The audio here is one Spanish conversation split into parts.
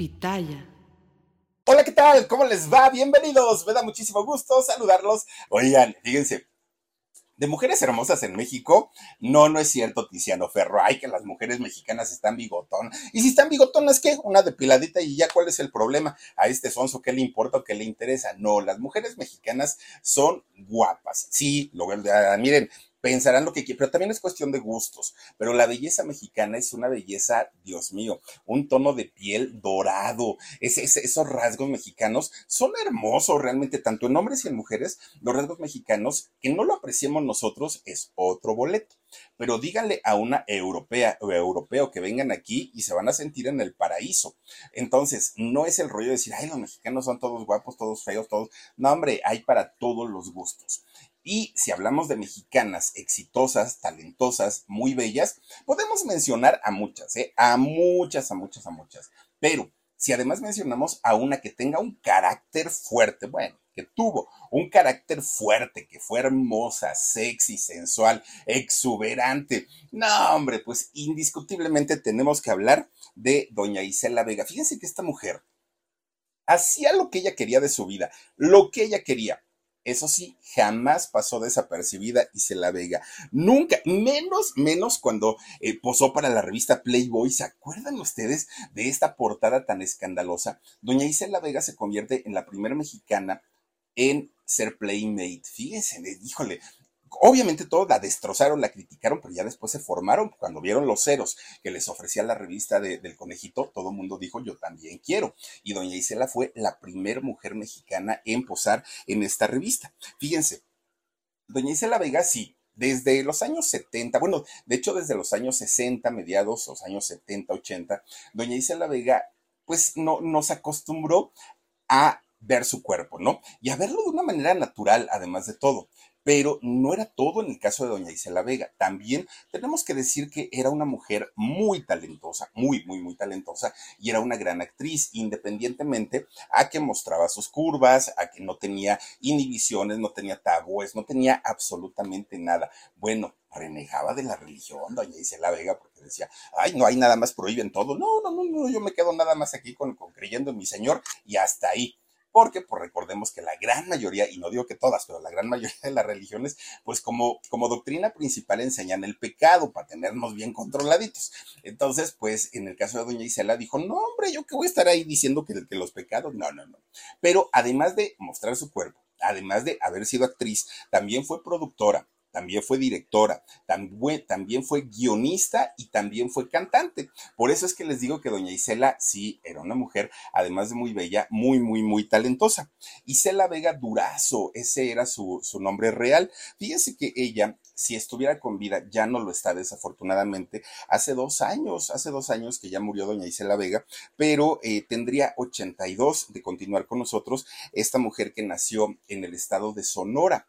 Pitaya. Hola, ¿qué tal? ¿Cómo les va? Bienvenidos. Me da muchísimo gusto saludarlos. Oigan, fíjense, de mujeres hermosas en México, no, no es cierto, Tiziano Ferro. Ay, que las mujeres mexicanas están bigotón. Y si están bigotonas, ¿qué? Una depiladita y ya, ¿cuál es el problema? A este sonso, ¿qué le importa o qué le interesa? No, las mujeres mexicanas son guapas. Sí, lo, miren, pensarán lo que quieran, pero también es cuestión de gustos. Pero la belleza mexicana es una belleza, Dios mío, un tono de piel dorado. esos rasgos mexicanos son hermosos realmente, tanto en hombres y en mujeres. Los rasgos mexicanos, que no lo apreciemos nosotros, es otro boleto. Pero díganle a una europea o europeo que vengan aquí y se van a sentir en el paraíso. Entonces, no es el rollo de decir, ay, los mexicanos son todos guapos, todos feos, todos. No, hombre, hay para todos los gustos. Y si hablamos de mexicanas exitosas, talentosas, muy bellas, podemos mencionar a muchas, ¿eh? A muchas, a muchas, a muchas. Pero si además mencionamos a una que tenga un carácter fuerte, bueno, que tuvo un carácter fuerte, que fue hermosa, sexy, sensual, exuberante. No, hombre, pues indiscutiblemente tenemos que hablar de doña Isela Vega. Fíjense que esta mujer hacía lo que ella quería de su vida, lo que ella quería eso sí, jamás pasó desapercibida y se la Vega. Nunca, menos, menos cuando eh, posó para la revista Playboy. ¿Se acuerdan ustedes de esta portada tan escandalosa? Doña Isela Vega se convierte en la primera mexicana en ser Playmate. Fíjense, híjole, Obviamente todos la destrozaron, la criticaron, pero ya después se formaron. Cuando vieron los ceros que les ofrecía la revista del conejito, todo el mundo dijo, yo también quiero. Y doña Isela fue la primera mujer mexicana en posar en esta revista. Fíjense, doña Isela Vega sí, desde los años 70, bueno, de hecho desde los años 60, mediados, los años 70, 80, doña Isela Vega, pues no, nos acostumbró a ver su cuerpo, ¿no? Y a verlo de una manera natural, además de todo. Pero no era todo en el caso de doña Isela Vega. También tenemos que decir que era una mujer muy talentosa, muy, muy, muy talentosa, y era una gran actriz, independientemente a que mostraba sus curvas, a que no tenía inhibiciones, no tenía tabúes, no tenía absolutamente nada. Bueno, renegaba de la religión, doña Isela Vega, porque decía, ay, no hay nada más, prohíben todo. No, no, no, no, yo me quedo nada más aquí con, con creyendo en mi Señor y hasta ahí porque pues recordemos que la gran mayoría, y no digo que todas, pero la gran mayoría de las religiones, pues como, como doctrina principal enseñan el pecado para tenernos bien controladitos. Entonces, pues en el caso de doña Isela dijo, no hombre, yo que voy a estar ahí diciendo que, que los pecados, no, no, no. Pero además de mostrar su cuerpo, además de haber sido actriz, también fue productora, también fue directora, también, fue guionista y también fue cantante. Por eso es que les digo que doña Isela sí era una mujer, además de muy bella, muy, muy, muy talentosa. Isela Vega Durazo, ese era su, nombre real. Fíjense que ella, si estuviera con vida, ya no lo está desafortunadamente. Hace dos años, hace dos años que ya murió doña Isela Vega, pero eh, tendría 82 de continuar con nosotros, esta mujer que nació en el estado de Sonora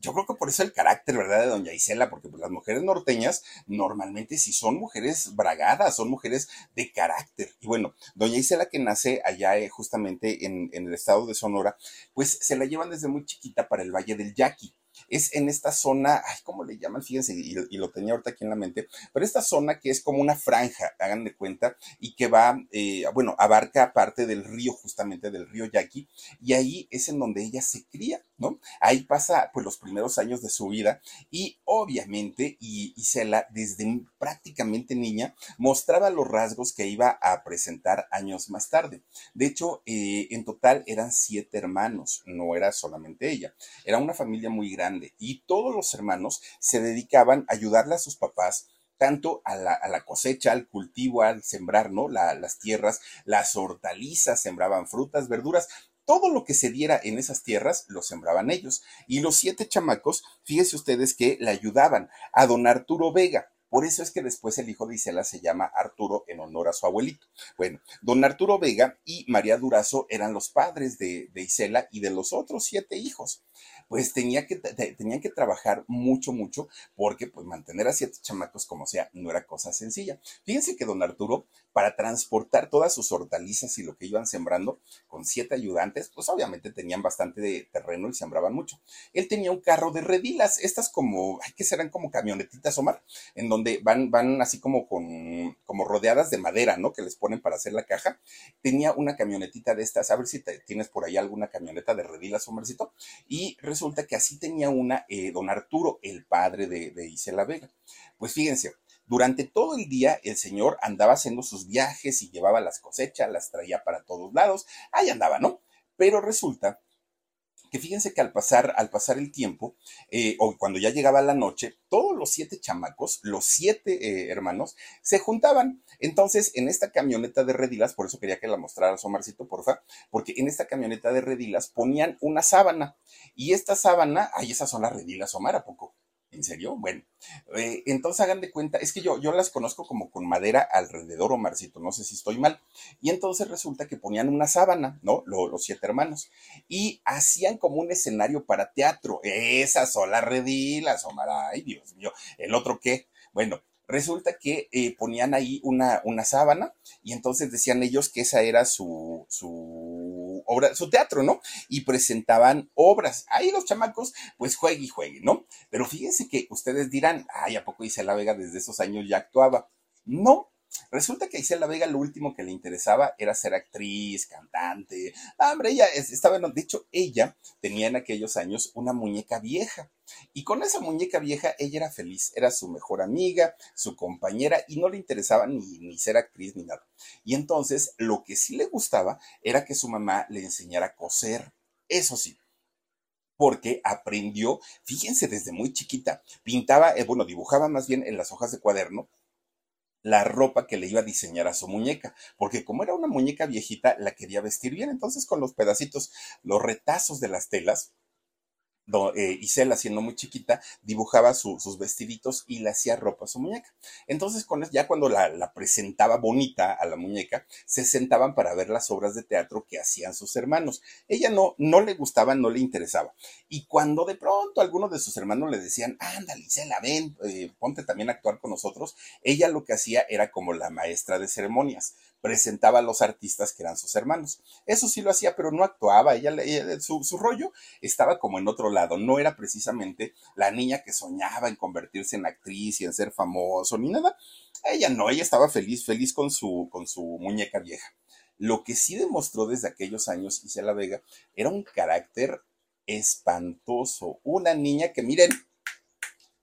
yo creo que por eso el carácter, ¿verdad?, de doña Isela, porque pues, las mujeres norteñas normalmente sí son mujeres bragadas, son mujeres de carácter. Y bueno, doña Isela que nace allá eh, justamente en, el estado de Sonora, pues se la llevan desde muy chiquita para el Valle del Yaqui es en esta zona, ay, ¿cómo le llaman? Fíjense, y, lo tenía ahorita aquí en la mente, pero esta zona que es como una franja, hagan de cuenta, y que va, eh, bueno, abarca parte del río, justamente del río Yaqui, y ahí es en donde ella se cría ¿no? Ahí pasa pues los primeros años de su vida y obviamente y Isela desde prácticamente niña mostraba los rasgos que iba a presentar años más tarde. De hecho, eh, en total eran siete hermanos, no era solamente ella, era una familia muy grande y todos los hermanos se dedicaban a ayudarle a sus papás tanto a la, cosecha, al cultivo, al sembrar, ¿no? las tierras, las hortalizas, sembraban frutas, verduras, todo lo que se diera en esas tierras lo sembraban ellos. Y los siete chamacos, fíjense ustedes que le ayudaban a don Arturo Vega. Por eso es que después el hijo de Isela se llama Arturo en honor a su abuelito. Bueno, don Arturo Vega y María Durazo eran los padres de, de Isela y de los otros siete hijos pues tenía que, tenían que trabajar mucho, mucho, porque pues mantener a siete chamacos como sea no era cosa sencilla. Fíjense que don Arturo, para transportar todas sus hortalizas y lo que iban sembrando, con siete ayudantes, pues obviamente tenían bastante de terreno y sembraban mucho. Él tenía un carro de redilas, estas como, ay, que serán como camionetitas, Omar, en donde van, van así como con, como rodeadas de madera, ¿no? Que les ponen para hacer la caja. Tenía una camionetita de estas, a ver si tienes por ahí alguna camioneta de redilas, Omarcito, y resulta que así tenía una eh, don Arturo, el padre de, de Isela Vega. Pues fíjense, durante todo el día el señor andaba haciendo sus viajes y llevaba las cosechas, las traía para todos lados, ahí andaba, ¿no? Pero resulta que fíjense que al pasar, al pasar el tiempo, eh, o cuando ya llegaba la noche, todos los siete chamacos, los siete eh, hermanos, se juntaban. Entonces, en esta camioneta de redilas, por eso quería que la mostraras, Omarcito, porfa, porque en esta camioneta de redilas ponían una sábana. Y esta sábana, ay, esas son las redilas, Omar, ¿a poco? ¿En serio? Bueno, eh, entonces hagan de cuenta, es que yo, yo las conozco como con madera alrededor, Omarcito, no sé si estoy mal. Y entonces resulta que ponían una sábana, ¿no? los siete hermanos. Y hacían como un escenario para teatro. Esas son las redilas, Omar. Ay, Dios mío. ¿El otro qué? Bueno, resulta que eh, ponían ahí una, una sábana y entonces decían ellos que esa era su, su obra, su teatro, ¿no? Y presentaban obras. Ahí los chamacos, pues juegue y juegue, ¿no? Pero fíjense que ustedes dirán, ay, ¿a poco Isela Vega desde esos años ya actuaba? No, Resulta que a Isela Vega lo último que le interesaba era ser actriz, cantante. Ah, hombre, ella estaba, de hecho, ella tenía en aquellos años una muñeca vieja. Y con esa muñeca vieja ella era feliz, era su mejor amiga, su compañera y no le interesaba ni, ni ser actriz ni nada. Y entonces lo que sí le gustaba era que su mamá le enseñara a coser. Eso sí, porque aprendió, fíjense, desde muy chiquita, pintaba, eh, bueno, dibujaba más bien en las hojas de cuaderno la ropa que le iba a diseñar a su muñeca, porque como era una muñeca viejita, la quería vestir bien, entonces con los pedacitos, los retazos de las telas, eh, Isela, siendo muy chiquita, dibujaba sus vestiditos y le hacía ropa a su muñeca. Entonces, con, ya cuando la, presentaba bonita a la muñeca, se sentaban para ver las obras de teatro que hacían sus hermanos. Ella no, le gustaba, no le interesaba. Y cuando de pronto algunos de sus hermanos le decían, ándale, Isela, ven, eh, ponte también a actuar con nosotros, ella lo que hacía era como la maestra de ceremonias presentaba a los artistas que eran sus hermanos. Eso sí lo hacía, pero no actuaba. Ella, su, su, rollo estaba como en otro lado. No era precisamente la niña que soñaba en convertirse en actriz y en ser famoso ni nada. Ella no, ella estaba feliz, feliz con su, con su muñeca vieja. Lo que sí demostró desde aquellos años Isela Vega era un carácter espantoso. Una niña que, miren,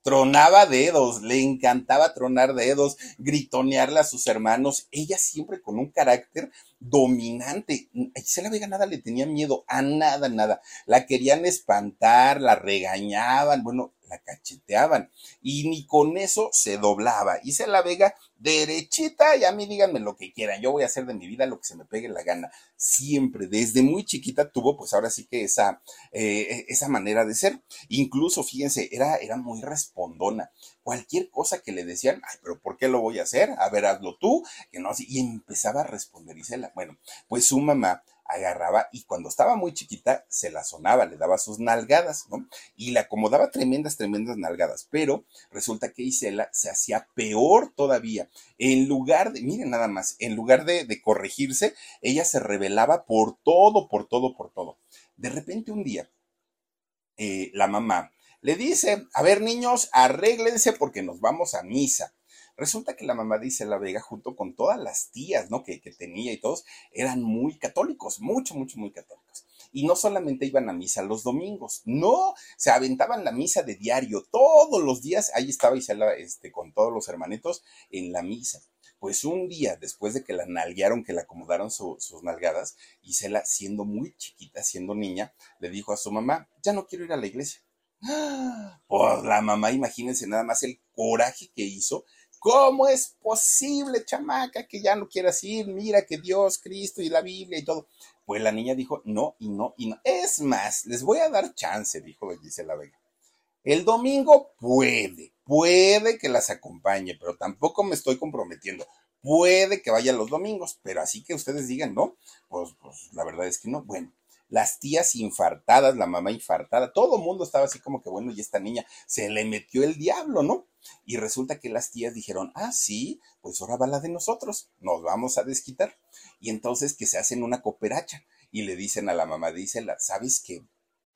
tronaba dedos, le encantaba tronar dedos, gritonearle a sus hermanos, ella siempre con un carácter dominante. A la Vega nada le tenía miedo, a nada, nada. La querían espantar, la regañaban, bueno, la cacheteaban. Y ni con eso se doblaba. Hice la Vega derechita y a mí díganme lo que quieran. Yo voy a hacer de mi vida lo que se me pegue la gana. Siempre, desde muy chiquita tuvo pues ahora sí que esa, eh, esa manera de ser. Incluso, fíjense, era, era muy respondona. Cualquier cosa que le decían, ay, pero ¿por qué lo voy a hacer? A ver, hazlo tú. Que no, y empezaba a responder. Isela, bueno, pues su mamá agarraba y cuando estaba muy chiquita se la sonaba, le daba sus nalgadas, ¿no? Y le acomodaba tremendas, tremendas nalgadas, pero resulta que Isela se hacía peor todavía. En lugar de, miren nada más, en lugar de, corregirse, ella se rebelaba por todo, por todo, por todo. De repente un día, eh, la mamá le dice, a ver niños, arréglense porque nos vamos a misa. Resulta que la mamá de Isela Vega, junto con todas las tías, ¿no? Que, que tenía y todos, eran muy católicos, mucho, mucho, muy católicos. Y no solamente iban a misa los domingos, no, se aventaban la misa de diario, todos los días, ahí estaba Isela este, con todos los hermanitos en la misa. Pues un día, después de que la nalguearon, que le acomodaron sus nalgadas, Isela, siendo muy chiquita, siendo niña, le dijo a su mamá, ya no quiero ir a la iglesia. Pues la mamá, imagínense nada más el coraje que hizo. ¿Cómo es posible, chamaca, que ya no quieras ir? Mira que Dios, Cristo y la Biblia y todo. Pues la niña dijo, no, y no, y no. Es más, les voy a dar chance, dijo Gisela Vega. El domingo puede, puede que las acompañe, pero tampoco me estoy comprometiendo. Puede que vaya los domingos, pero así que ustedes digan, no, pues, pues la verdad es que no. Bueno, las tías infartadas, la mamá infartada, todo el mundo estaba así como que, bueno, y esta niña se le metió el diablo, ¿no? Y resulta que las tías dijeron, ah, sí, pues ahora va la de nosotros, nos vamos a desquitar. Y entonces que se hacen una cooperacha y le dicen a la mamá, dice, ¿sabes qué?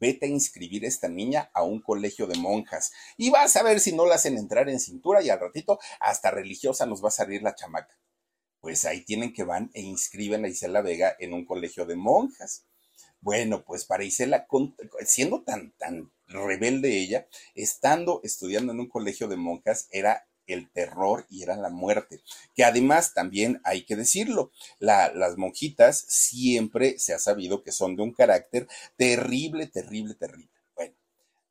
vete a inscribir a esta niña a un colegio de monjas y vas a ver si no la hacen entrar en cintura y al ratito hasta religiosa nos va a salir la chamaca. Pues ahí tienen que van e inscriben a Isela Vega en un colegio de monjas. Bueno, pues para Isela, siendo tan, tan rebelde ella, estando estudiando en un colegio de monjas, era el terror y era la muerte. Que además también hay que decirlo, las monjitas siempre se ha sabido que son de un carácter terrible, terrible, terrible. Bueno,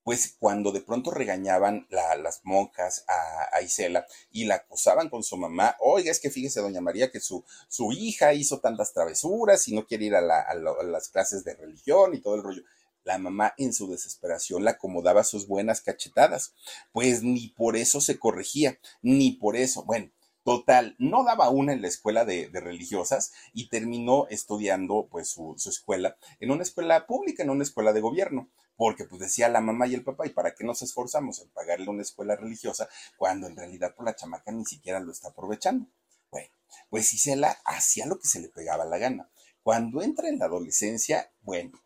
pues cuando de pronto regañaban las monjas a, Isela y la acusaban con su mamá, oiga, es que fíjese, doña María, que su, su hija hizo tantas travesuras y no quiere ir a las clases de religión y todo el rollo la mamá en su desesperación la acomodaba sus buenas cachetadas, pues ni por eso se corregía, ni por eso. Bueno, Total, no daba una en la escuela de, religiosas y terminó estudiando pues su, escuela en una escuela pública, en una escuela de gobierno, porque pues decía la mamá y el papá, ¿y para qué nos esforzamos en pagarle una escuela religiosa cuando en realidad por pues, la chamaca ni siquiera lo está aprovechando? Bueno, pues Isela hacía lo que se le pegaba la gana. Cuando entra en la adolescencia, bueno,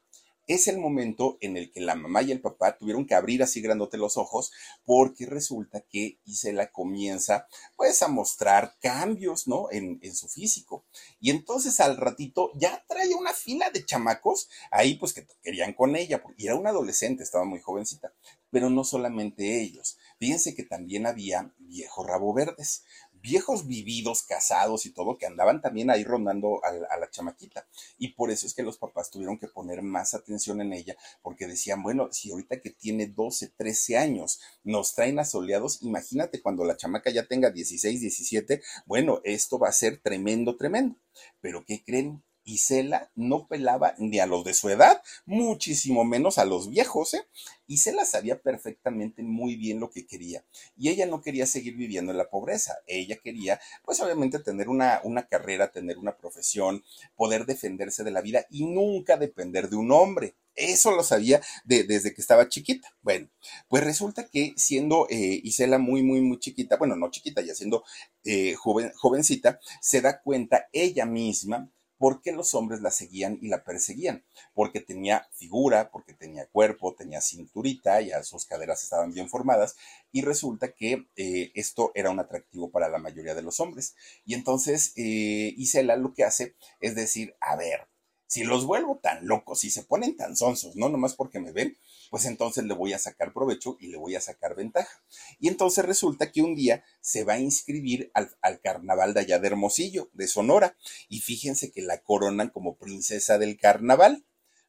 es el momento en el que la mamá y el papá tuvieron que abrir así grandote los ojos porque resulta que Isela comienza pues a mostrar cambios, ¿no? En, su físico. Y entonces al ratito ya trae una fila de chamacos ahí pues que querían con ella, porque era una adolescente, estaba muy jovencita. Pero no solamente ellos. Fíjense que también había viejos rabo verdes viejos vividos, casados y todo, que andaban también ahí rondando a, la chamaquita. Y por eso es que los papás tuvieron que poner más atención en ella, porque decían, bueno, si ahorita que tiene 12, 13 años nos traen asoleados, imagínate cuando la chamaca ya tenga 16, 17, bueno, esto va a ser tremendo, tremendo. Pero ¿qué creen? Isela no pelaba ni a los de su edad, muchísimo menos a los viejos, ¿eh? Isela sabía perfectamente muy bien lo que quería y ella no quería seguir viviendo en la pobreza, ella quería, pues obviamente tener una, una carrera, tener una profesión, poder defenderse de la vida y nunca depender de un hombre. Eso lo sabía desde que estaba chiquita. Bueno, pues resulta que siendo eh, Isela muy, muy, muy chiquita, bueno, no chiquita, ya siendo eh, joven, jovencita, se da cuenta ella misma ¿Por qué los hombres la seguían y la perseguían? Porque tenía figura, porque tenía cuerpo, tenía cinturita, ya sus caderas estaban bien formadas y resulta que eh, esto era un atractivo para la mayoría de los hombres. Y entonces eh, Isela lo que hace es decir, a ver, si los vuelvo tan locos y se ponen tan sonsos, no nomás porque me ven, pues entonces le voy a sacar provecho y le voy a sacar ventaja. Y entonces resulta que un día se va a inscribir al, carnaval de allá de Hermosillo, de Sonora, y fíjense que la coronan como princesa del carnaval.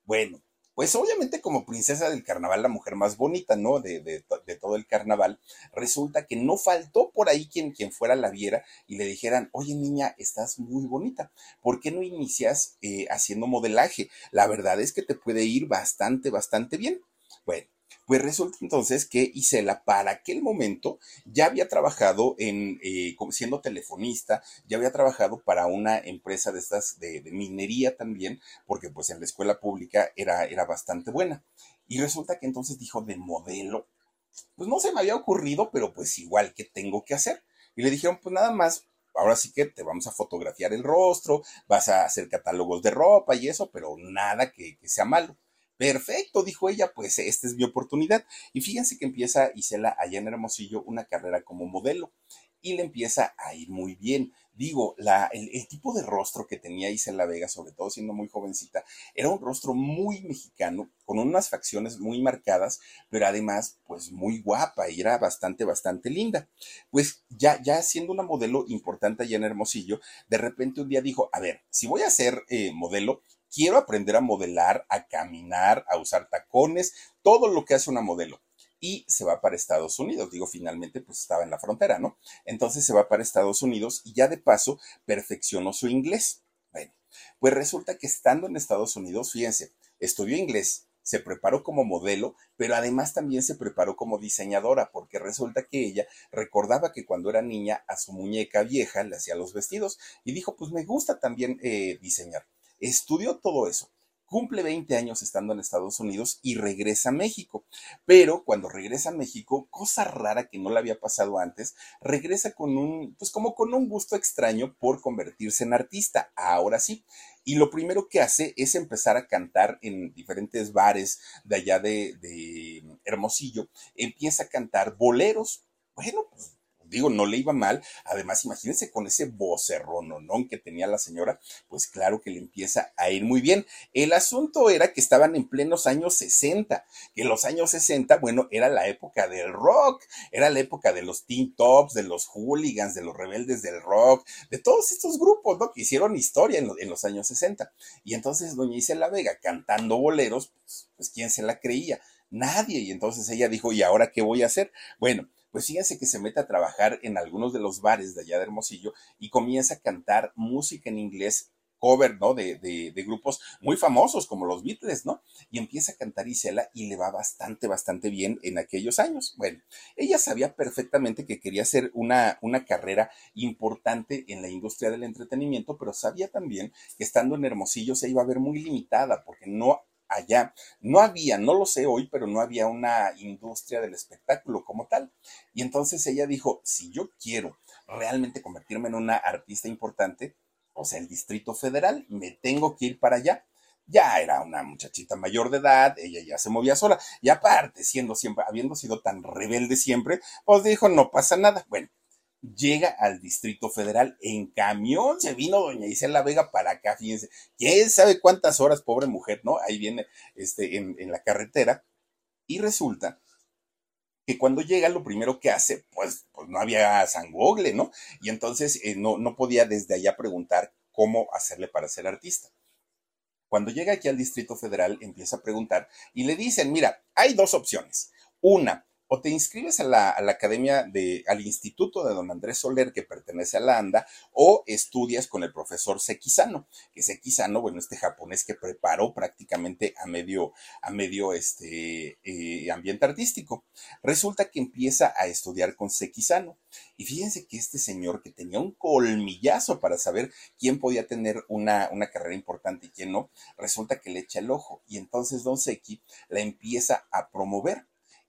Bueno, pues obviamente como princesa del carnaval, la mujer más bonita, ¿no? De, todo el carnaval, resulta que no faltó por ahí quien, quien fuera la viera y le dijeran, oye niña, estás muy bonita, ¿por qué no inicias eh, haciendo modelaje? La verdad es que te puede ir bastante, bastante bien. Bueno, Pues resulta entonces que Isela para aquel momento ya había trabajado en, eh, siendo telefonista, ya había trabajado para una empresa de estas de, minería también, porque pues en la escuela pública era, era bastante buena. Y resulta que entonces dijo de modelo, pues no se me había ocurrido, pero pues igual que tengo que hacer. Y le dijeron, pues nada más, ahora sí que te vamos a fotografiar el rostro, vas a hacer catálogos de ropa y eso, pero nada que sea malo. Perfecto, dijo ella, pues esta es mi oportunidad. Y fíjense que empieza Isela allá en Hermosillo una carrera como modelo y le empieza a ir muy bien. Digo, la, el, tipo de rostro que tenía Isela Vega, sobre todo siendo muy jovencita, era un rostro muy mexicano, con unas facciones muy marcadas, pero además, pues muy guapa y era bastante, bastante linda. Pues ya, ya siendo una modelo importante allá en Hermosillo, de repente un día dijo, a ver, si voy a ser eh, modelo, quiero aprender a modelar, a caminar, a usar tacones, todo lo que hace una modelo. Y se va para Estados Unidos. Digo, finalmente, pues estaba en la frontera, ¿no? Entonces se va para Estados Unidos y ya de paso perfeccionó su inglés. Bueno, pues resulta que estando en Estados Unidos, fíjense, estudió inglés, se preparó como modelo, pero además también se preparó como diseñadora, porque resulta que ella recordaba que cuando era niña a su muñeca vieja le hacía los vestidos y dijo, pues me gusta también eh, diseñar estudió todo eso. Cumple 20 años estando en Estados Unidos y regresa a México. Pero cuando regresa a México, cosa rara que no le había pasado antes, regresa con un, pues como con un gusto extraño por convertirse en artista. Ahora sí. Y lo primero que hace es empezar a cantar en diferentes bares de allá de, de Hermosillo. Empieza a cantar boleros. Bueno, pues digo, no le iba mal. Además, imagínense con ese vocerrón que tenía la señora, pues claro que le empieza a ir muy bien. El asunto era que estaban en plenos años 60, que los años 60, bueno, era la época del rock, era la época de los Teen Tops, de los Hooligans, de los Rebeldes del Rock, de todos estos grupos, ¿no? Que hicieron historia en, en los años 60. Y entonces doña Isela Vega cantando boleros, pues, pues ¿quién se la creía? Nadie. Y entonces ella dijo, ¿y ahora qué voy a hacer? Bueno, pues fíjense que se mete a trabajar en algunos de los bares de allá de Hermosillo y comienza a cantar música en inglés cover, ¿no? De, de, grupos muy famosos como los Beatles, ¿no? Y empieza a cantar Isela y le va bastante, bastante bien en aquellos años. Bueno, ella sabía perfectamente que quería hacer una, una carrera importante en la industria del entretenimiento, pero sabía también que estando en Hermosillo se iba a ver muy limitada porque no allá. No había, no lo sé hoy, pero no había una industria del espectáculo como tal. Y entonces ella dijo, si yo quiero realmente convertirme en una artista importante, o sea, el Distrito Federal, me tengo que ir para allá. Ya era una muchachita mayor de edad, ella ya se movía sola, y aparte, siendo siempre, habiendo sido tan rebelde siempre, pues dijo, no pasa nada. Bueno, llega al Distrito Federal en camión, se vino doña Isela Vega para acá, fíjense, quién sabe cuántas horas, pobre mujer, ¿no? Ahí viene este, en, la carretera y resulta que cuando llega lo primero que hace, pues, pues no había sangogle, ¿no? Y entonces eh, no, no podía desde allá preguntar cómo hacerle para ser artista. Cuando llega aquí al Distrito Federal, empieza a preguntar y le dicen, mira, hay dos opciones. Una, o te inscribes a la, academia de, al instituto de don Andrés Soler, que pertenece a la ANDA, o estudias con el profesor Sekizano, que Sekizano, bueno, este japonés que preparó prácticamente a medio, a medio este, eh, ambiente artístico. Resulta que empieza a estudiar con Sekizano. Y fíjense que este señor que tenía un colmillazo para saber quién podía tener una, una carrera importante y quién no, resulta que le echa el ojo. Y entonces don Seki la empieza a promover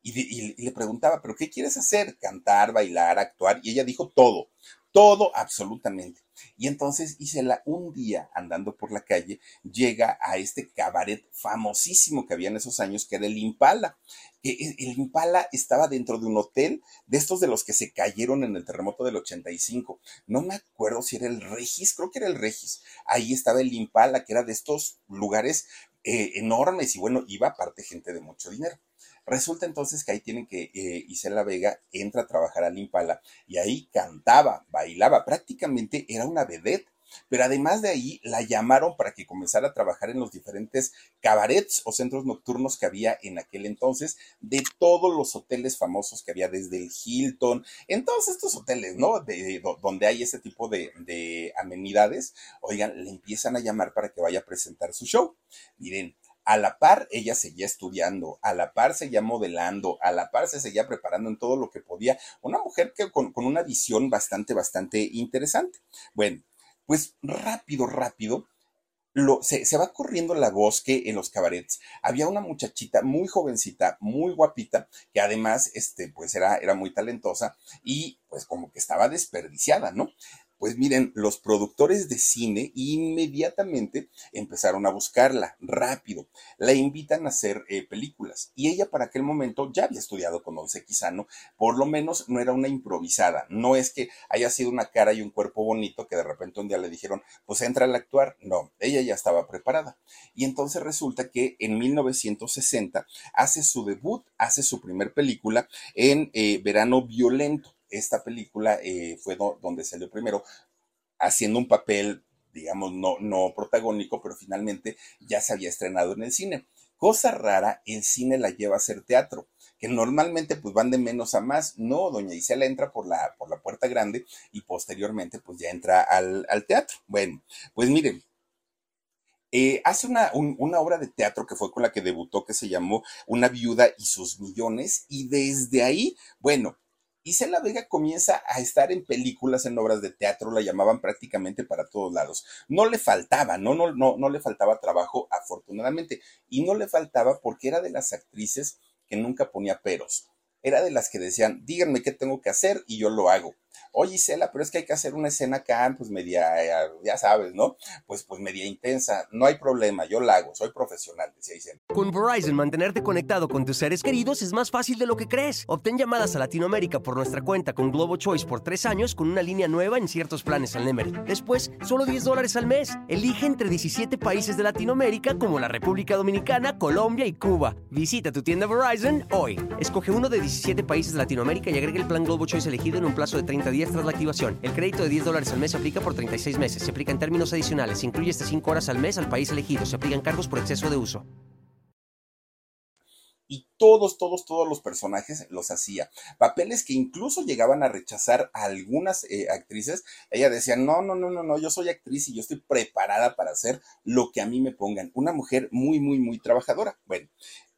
y, le preguntaba, ¿pero qué quieres hacer? Cantar, bailar, actuar. Y ella dijo todo, todo absolutamente. Y entonces Isela un día andando por la calle llega a este cabaret famosísimo que había en esos años que era el Impala. El Impala estaba dentro de un hotel de estos de los que se cayeron en el terremoto del 85. No me acuerdo si era el Regis, creo que era el Regis. Ahí estaba el Impala, que era de estos lugares eh, enormes y bueno, iba aparte gente de mucho dinero. Resulta entonces que ahí tienen que eh, Isela Vega entra a trabajar al Impala y ahí cantaba, bailaba, prácticamente era una vedette. Pero además de ahí la llamaron para que comenzara a trabajar en los diferentes cabarets o centros nocturnos que había en aquel entonces, de todos los hoteles famosos que había, desde el Hilton, en todos estos hoteles, ¿no? De, donde hay ese tipo de, de amenidades, oigan, le empiezan a llamar para que vaya a presentar su show. Miren, a la par ella seguía estudiando, a la par seguía modelando, a la par se seguía preparando en todo lo que podía. Una mujer que con, una visión bastante, bastante interesante. Bueno, pues rápido, rápido, lo, se, se, va corriendo la voz que en los cabarets había una muchachita muy jovencita, muy guapita, que además, este, pues era, era muy talentosa y pues como que estaba desperdiciada, ¿no? Pues miren, los productores de cine inmediatamente empezaron a buscarla rápido. La invitan a hacer eh, películas. Y ella para aquel momento ya había estudiado con Once Quizano. Por lo menos no era una improvisada. No es que haya sido una cara y un cuerpo bonito que de repente un día le dijeron, pues entra al actuar. No, ella ya estaba preparada. Y entonces resulta que en 1960 hace su debut, hace su primer película en eh, Verano Violento esta película eh, fue donde salió primero haciendo un papel, digamos, no, no protagónico, pero finalmente ya se había estrenado en el cine. Cosa rara, el cine la lleva a hacer teatro, que normalmente pues van de menos a más. No, doña Isela entra por la, por la puerta grande y posteriormente pues ya entra al, teatro. Bueno, pues miren, eh, hace una, una, obra de teatro que fue con la que debutó, que se llamó Una viuda y sus millones, y desde ahí, bueno, Isela Vega comienza a estar en películas, en obras de teatro, la llamaban prácticamente para todos lados. No le faltaba, no, no, no, no le faltaba trabajo, afortunadamente, y no le faltaba porque era de las actrices que nunca ponía peros. Era de las que decían, díganme qué tengo que hacer y yo lo hago oye Isela, pero es que hay que hacer una escena acá, pues media, eh, ya sabes, ¿no? Pues, pues media intensa, no hay problema, yo la hago, soy profesional, decía Isela. Con Verizon, mantenerte conectado con tus seres queridos es más fácil de lo que crees. Obtén llamadas a Latinoamérica por nuestra cuenta con Globo Choice por tres años con una línea nueva en ciertos planes al Nemery. Después, solo 10 dólares al mes. Elige entre 17 países de Latinoamérica como la República Dominicana, Colombia y Cuba. Visita tu tienda Verizon hoy. Escoge uno de 17 países de Latinoamérica y agrega el plan Globo Choice elegido en un plazo de 30 días tras la activación. El crédito de 10 dólares al mes se aplica por 36 meses. Se aplica en términos adicionales. Se incluye hasta 5 horas al mes al país elegido. Se aplican cargos por exceso de uso. Y todos, todos, todos los personajes los hacía. Papeles que incluso llegaban a rechazar a algunas eh, actrices. Ella decía, no, no, no, no, no, yo soy actriz y yo estoy preparada para hacer lo que a mí me pongan. Una mujer muy, muy, muy trabajadora. Bueno,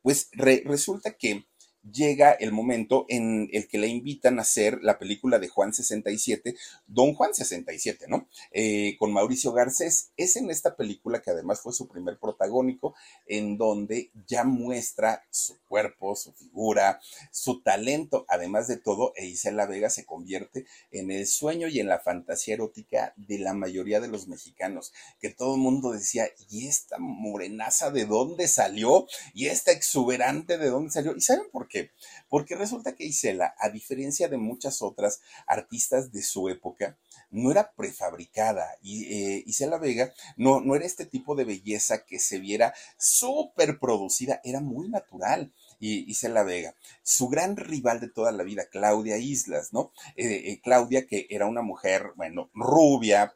pues resulta que llega el momento en el que le invitan a hacer la película de Juan 67, Don Juan 67, ¿no? Eh, con Mauricio Garcés. Es en esta película que además fue su primer protagónico, en donde ya muestra su cuerpo, su figura, su talento, además de todo, e Isela Vega se convierte en el sueño y en la fantasía erótica de la mayoría de los mexicanos, que todo el mundo decía, ¿y esta morenaza de dónde salió? ¿Y esta exuberante de dónde salió? ¿Y saben por qué? Porque resulta que Isela, a diferencia de muchas otras artistas de su época, no era prefabricada. Y eh, Isela Vega no, no era este tipo de belleza que se viera súper producida, era muy natural. Y Isela Vega, su gran rival de toda la vida, Claudia Islas, ¿no? Eh, eh, Claudia, que era una mujer, bueno, rubia,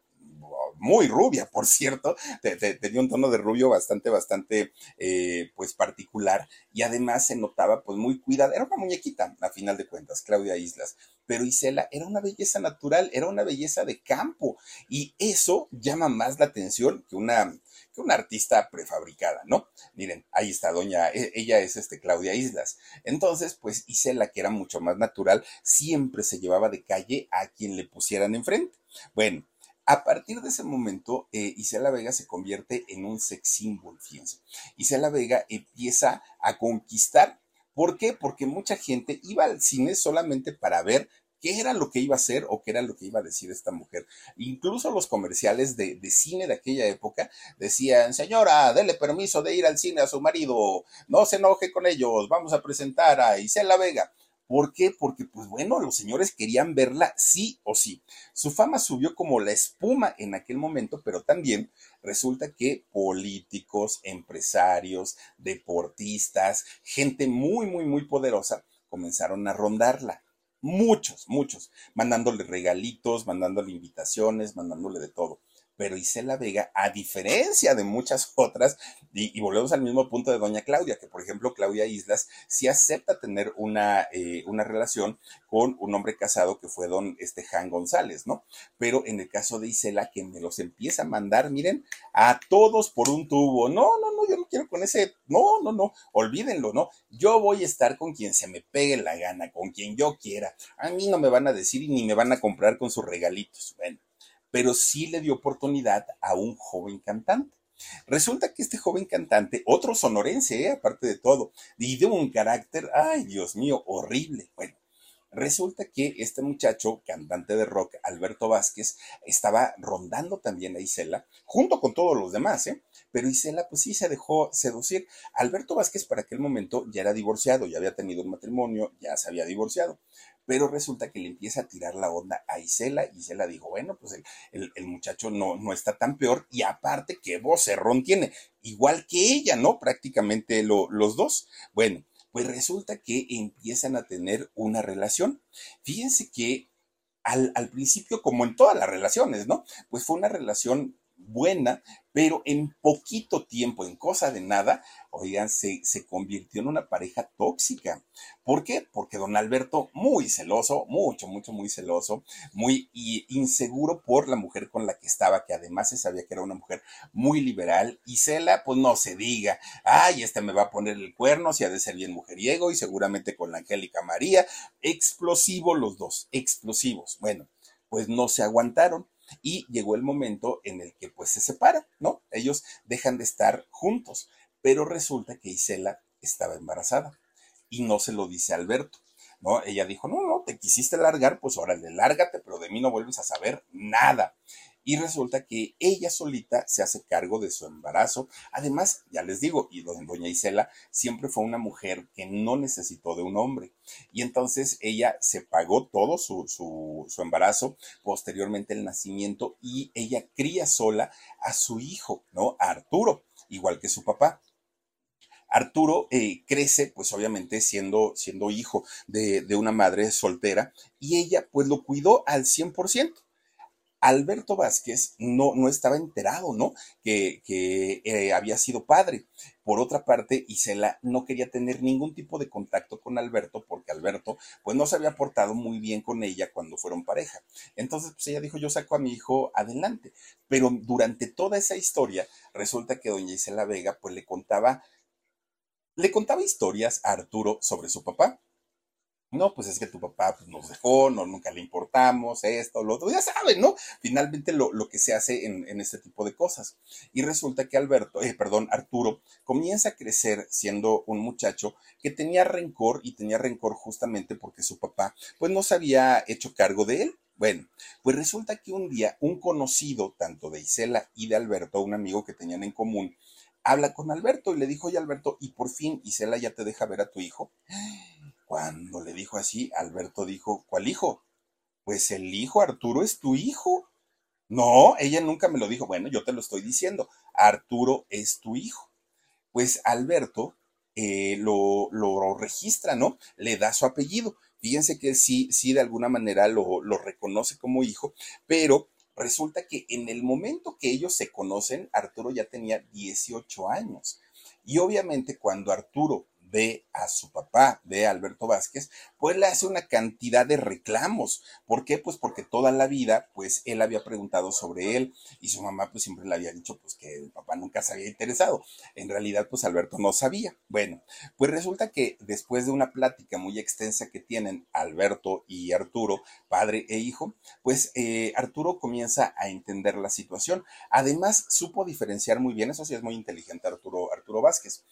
muy rubia, por cierto, tenía un tono de rubio bastante, bastante, eh, pues particular y además se notaba pues muy cuidada, era una muñequita a final de cuentas, Claudia Islas, pero Isela era una belleza natural, era una belleza de campo y eso llama más la atención que una, que una artista prefabricada, ¿no? Miren, ahí está doña, e, ella es este Claudia Islas. Entonces, pues Isela, que era mucho más natural, siempre se llevaba de calle a quien le pusieran enfrente. Bueno, a partir de ese momento, eh, Isela Vega se convierte en un sex symbol, fíjense. Isela Vega empieza a conquistar. ¿Por qué? Porque mucha gente iba al cine solamente para ver qué era lo que iba a hacer o qué era lo que iba a decir esta mujer. Incluso los comerciales de, de, cine de aquella época decían, señora, dele permiso de ir al cine a su marido, no se enoje con ellos, vamos a presentar a Isela Vega. ¿Por qué? Porque, pues bueno, los señores querían verla sí o sí. Su fama subió como la espuma en aquel momento, pero también resulta que políticos, empresarios, deportistas, gente muy, muy, muy poderosa comenzaron a rondarla. Muchos, muchos, mandándole regalitos, mandándole invitaciones, mandándole de todo. Pero Isela Vega, a diferencia de muchas otras, y, volvemos al mismo punto de doña Claudia, que por ejemplo Claudia Islas sí acepta tener una, eh, una relación con un hombre casado que fue don este, Jan González, ¿no? Pero en el caso de Isela, que me los empieza a mandar, miren, a todos por un tubo. No, no, no, yo no quiero con ese, no, no, no, olvídenlo, ¿no? Yo voy a estar con quien se me pegue la gana, con quien yo quiera. A mí no me van a decir y ni me van a comprar con sus regalitos. Bueno, pero sí le dio oportunidad a un joven cantante. Resulta que este joven cantante, otro sonorense, ¿eh? aparte de todo, y de un carácter, ay Dios mío, horrible. Bueno, Resulta que este muchacho, cantante de rock, Alberto Vázquez, estaba rondando también a Isela, junto con todos los demás, ¿eh? Pero Isela, pues sí se dejó seducir. Alberto Vázquez para aquel momento ya era divorciado, ya había tenido un matrimonio, ya se había divorciado. Pero resulta que le empieza a tirar la onda a Isela y Isela dijo, bueno, pues el, muchacho no, no está tan peor y aparte qué vocerrón tiene, igual que ella, ¿no? Prácticamente los dos. Bueno, pues resulta que empiezan a tener una relación. Fíjense que al, al, principio, como en todas las relaciones, ¿no? Pues fue una relación buena, pero en poquito tiempo, en cosa de nada, oigan, se, se, convirtió en una pareja tóxica. ¿Por qué? Porque don Alberto, muy celoso, mucho, mucho, muy celoso, muy inseguro por la mujer con la que estaba, que además se sabía que era una mujer muy liberal, y Cela, pues no se diga, ay, este me va a poner el cuerno, si ha de ser bien mujeriego, y seguramente con la Angélica María, explosivos los dos, explosivos. Bueno, pues no se aguantaron y llegó el momento en el que pues se separan, ¿no? Ellos dejan de estar juntos, pero resulta que Isela estaba embarazada y no se lo dice Alberto. ¿No? Ella dijo, no, no, te quisiste largar, pues órale, lárgate, pero de mí no vuelves a saber nada y resulta que ella solita se hace cargo de su embarazo. Además, ya les digo, y doña Isela siempre fue una mujer que no necesitó de un hombre. Y entonces ella se pagó todo su, su, embarazo, posteriormente el nacimiento, y ella cría sola a su hijo, ¿no? A Arturo, igual que su papá. Arturo eh, crece, pues obviamente siendo, siendo hijo de, de, una madre soltera, y ella pues lo cuidó al 100%. Alberto Vázquez no, no estaba enterado, ¿no? Que, que eh, había sido padre. Por otra parte, Isela no quería tener ningún tipo de contacto con Alberto porque Alberto, pues no se había portado muy bien con ella cuando fueron pareja. Entonces, pues ella dijo, yo saco a mi hijo adelante. Pero durante toda esa historia, resulta que doña Isela Vega, pues le contaba, le contaba historias a Arturo sobre su papá no, pues es que tu papá pues, nos dejó, no, nunca le importamos, esto, lo otro, ya saben, ¿no? Finalmente lo, lo que se hace en, en, este tipo de cosas. Y resulta que Alberto, eh, perdón, Arturo, comienza a crecer siendo un muchacho que tenía rencor y tenía rencor justamente porque su papá, pues no se había hecho cargo de él. Bueno, pues resulta que un día un conocido, tanto de Isela y de Alberto, un amigo que tenían en común, habla con Alberto y le dijo, oye Alberto, y por fin Isela ya te deja ver a tu hijo. Cuando le dijo así, Alberto dijo, ¿cuál hijo? Pues el hijo Arturo es tu hijo. No, ella nunca me lo dijo. Bueno, yo te lo estoy diciendo. Arturo es tu hijo. Pues Alberto eh, lo, lo, registra, ¿no? Le da su apellido. Fíjense que sí, sí, de alguna manera lo, lo reconoce como hijo, pero resulta que en el momento que ellos se conocen, Arturo ya tenía 18 años. Y obviamente cuando Arturo ve a su papá, a Alberto Vázquez, pues le hace una cantidad de reclamos. ¿Por qué? Pues porque toda la vida, pues él había preguntado sobre él y su mamá pues siempre le había dicho pues que el papá nunca se había interesado. En realidad pues Alberto no sabía. Bueno, pues resulta que después de una plática muy extensa que tienen Alberto y Arturo, padre e hijo, pues eh, Arturo comienza a entender la situación. Además, supo diferenciar muy bien, eso sí es muy inteligente Arturo, Arturo Vázquez,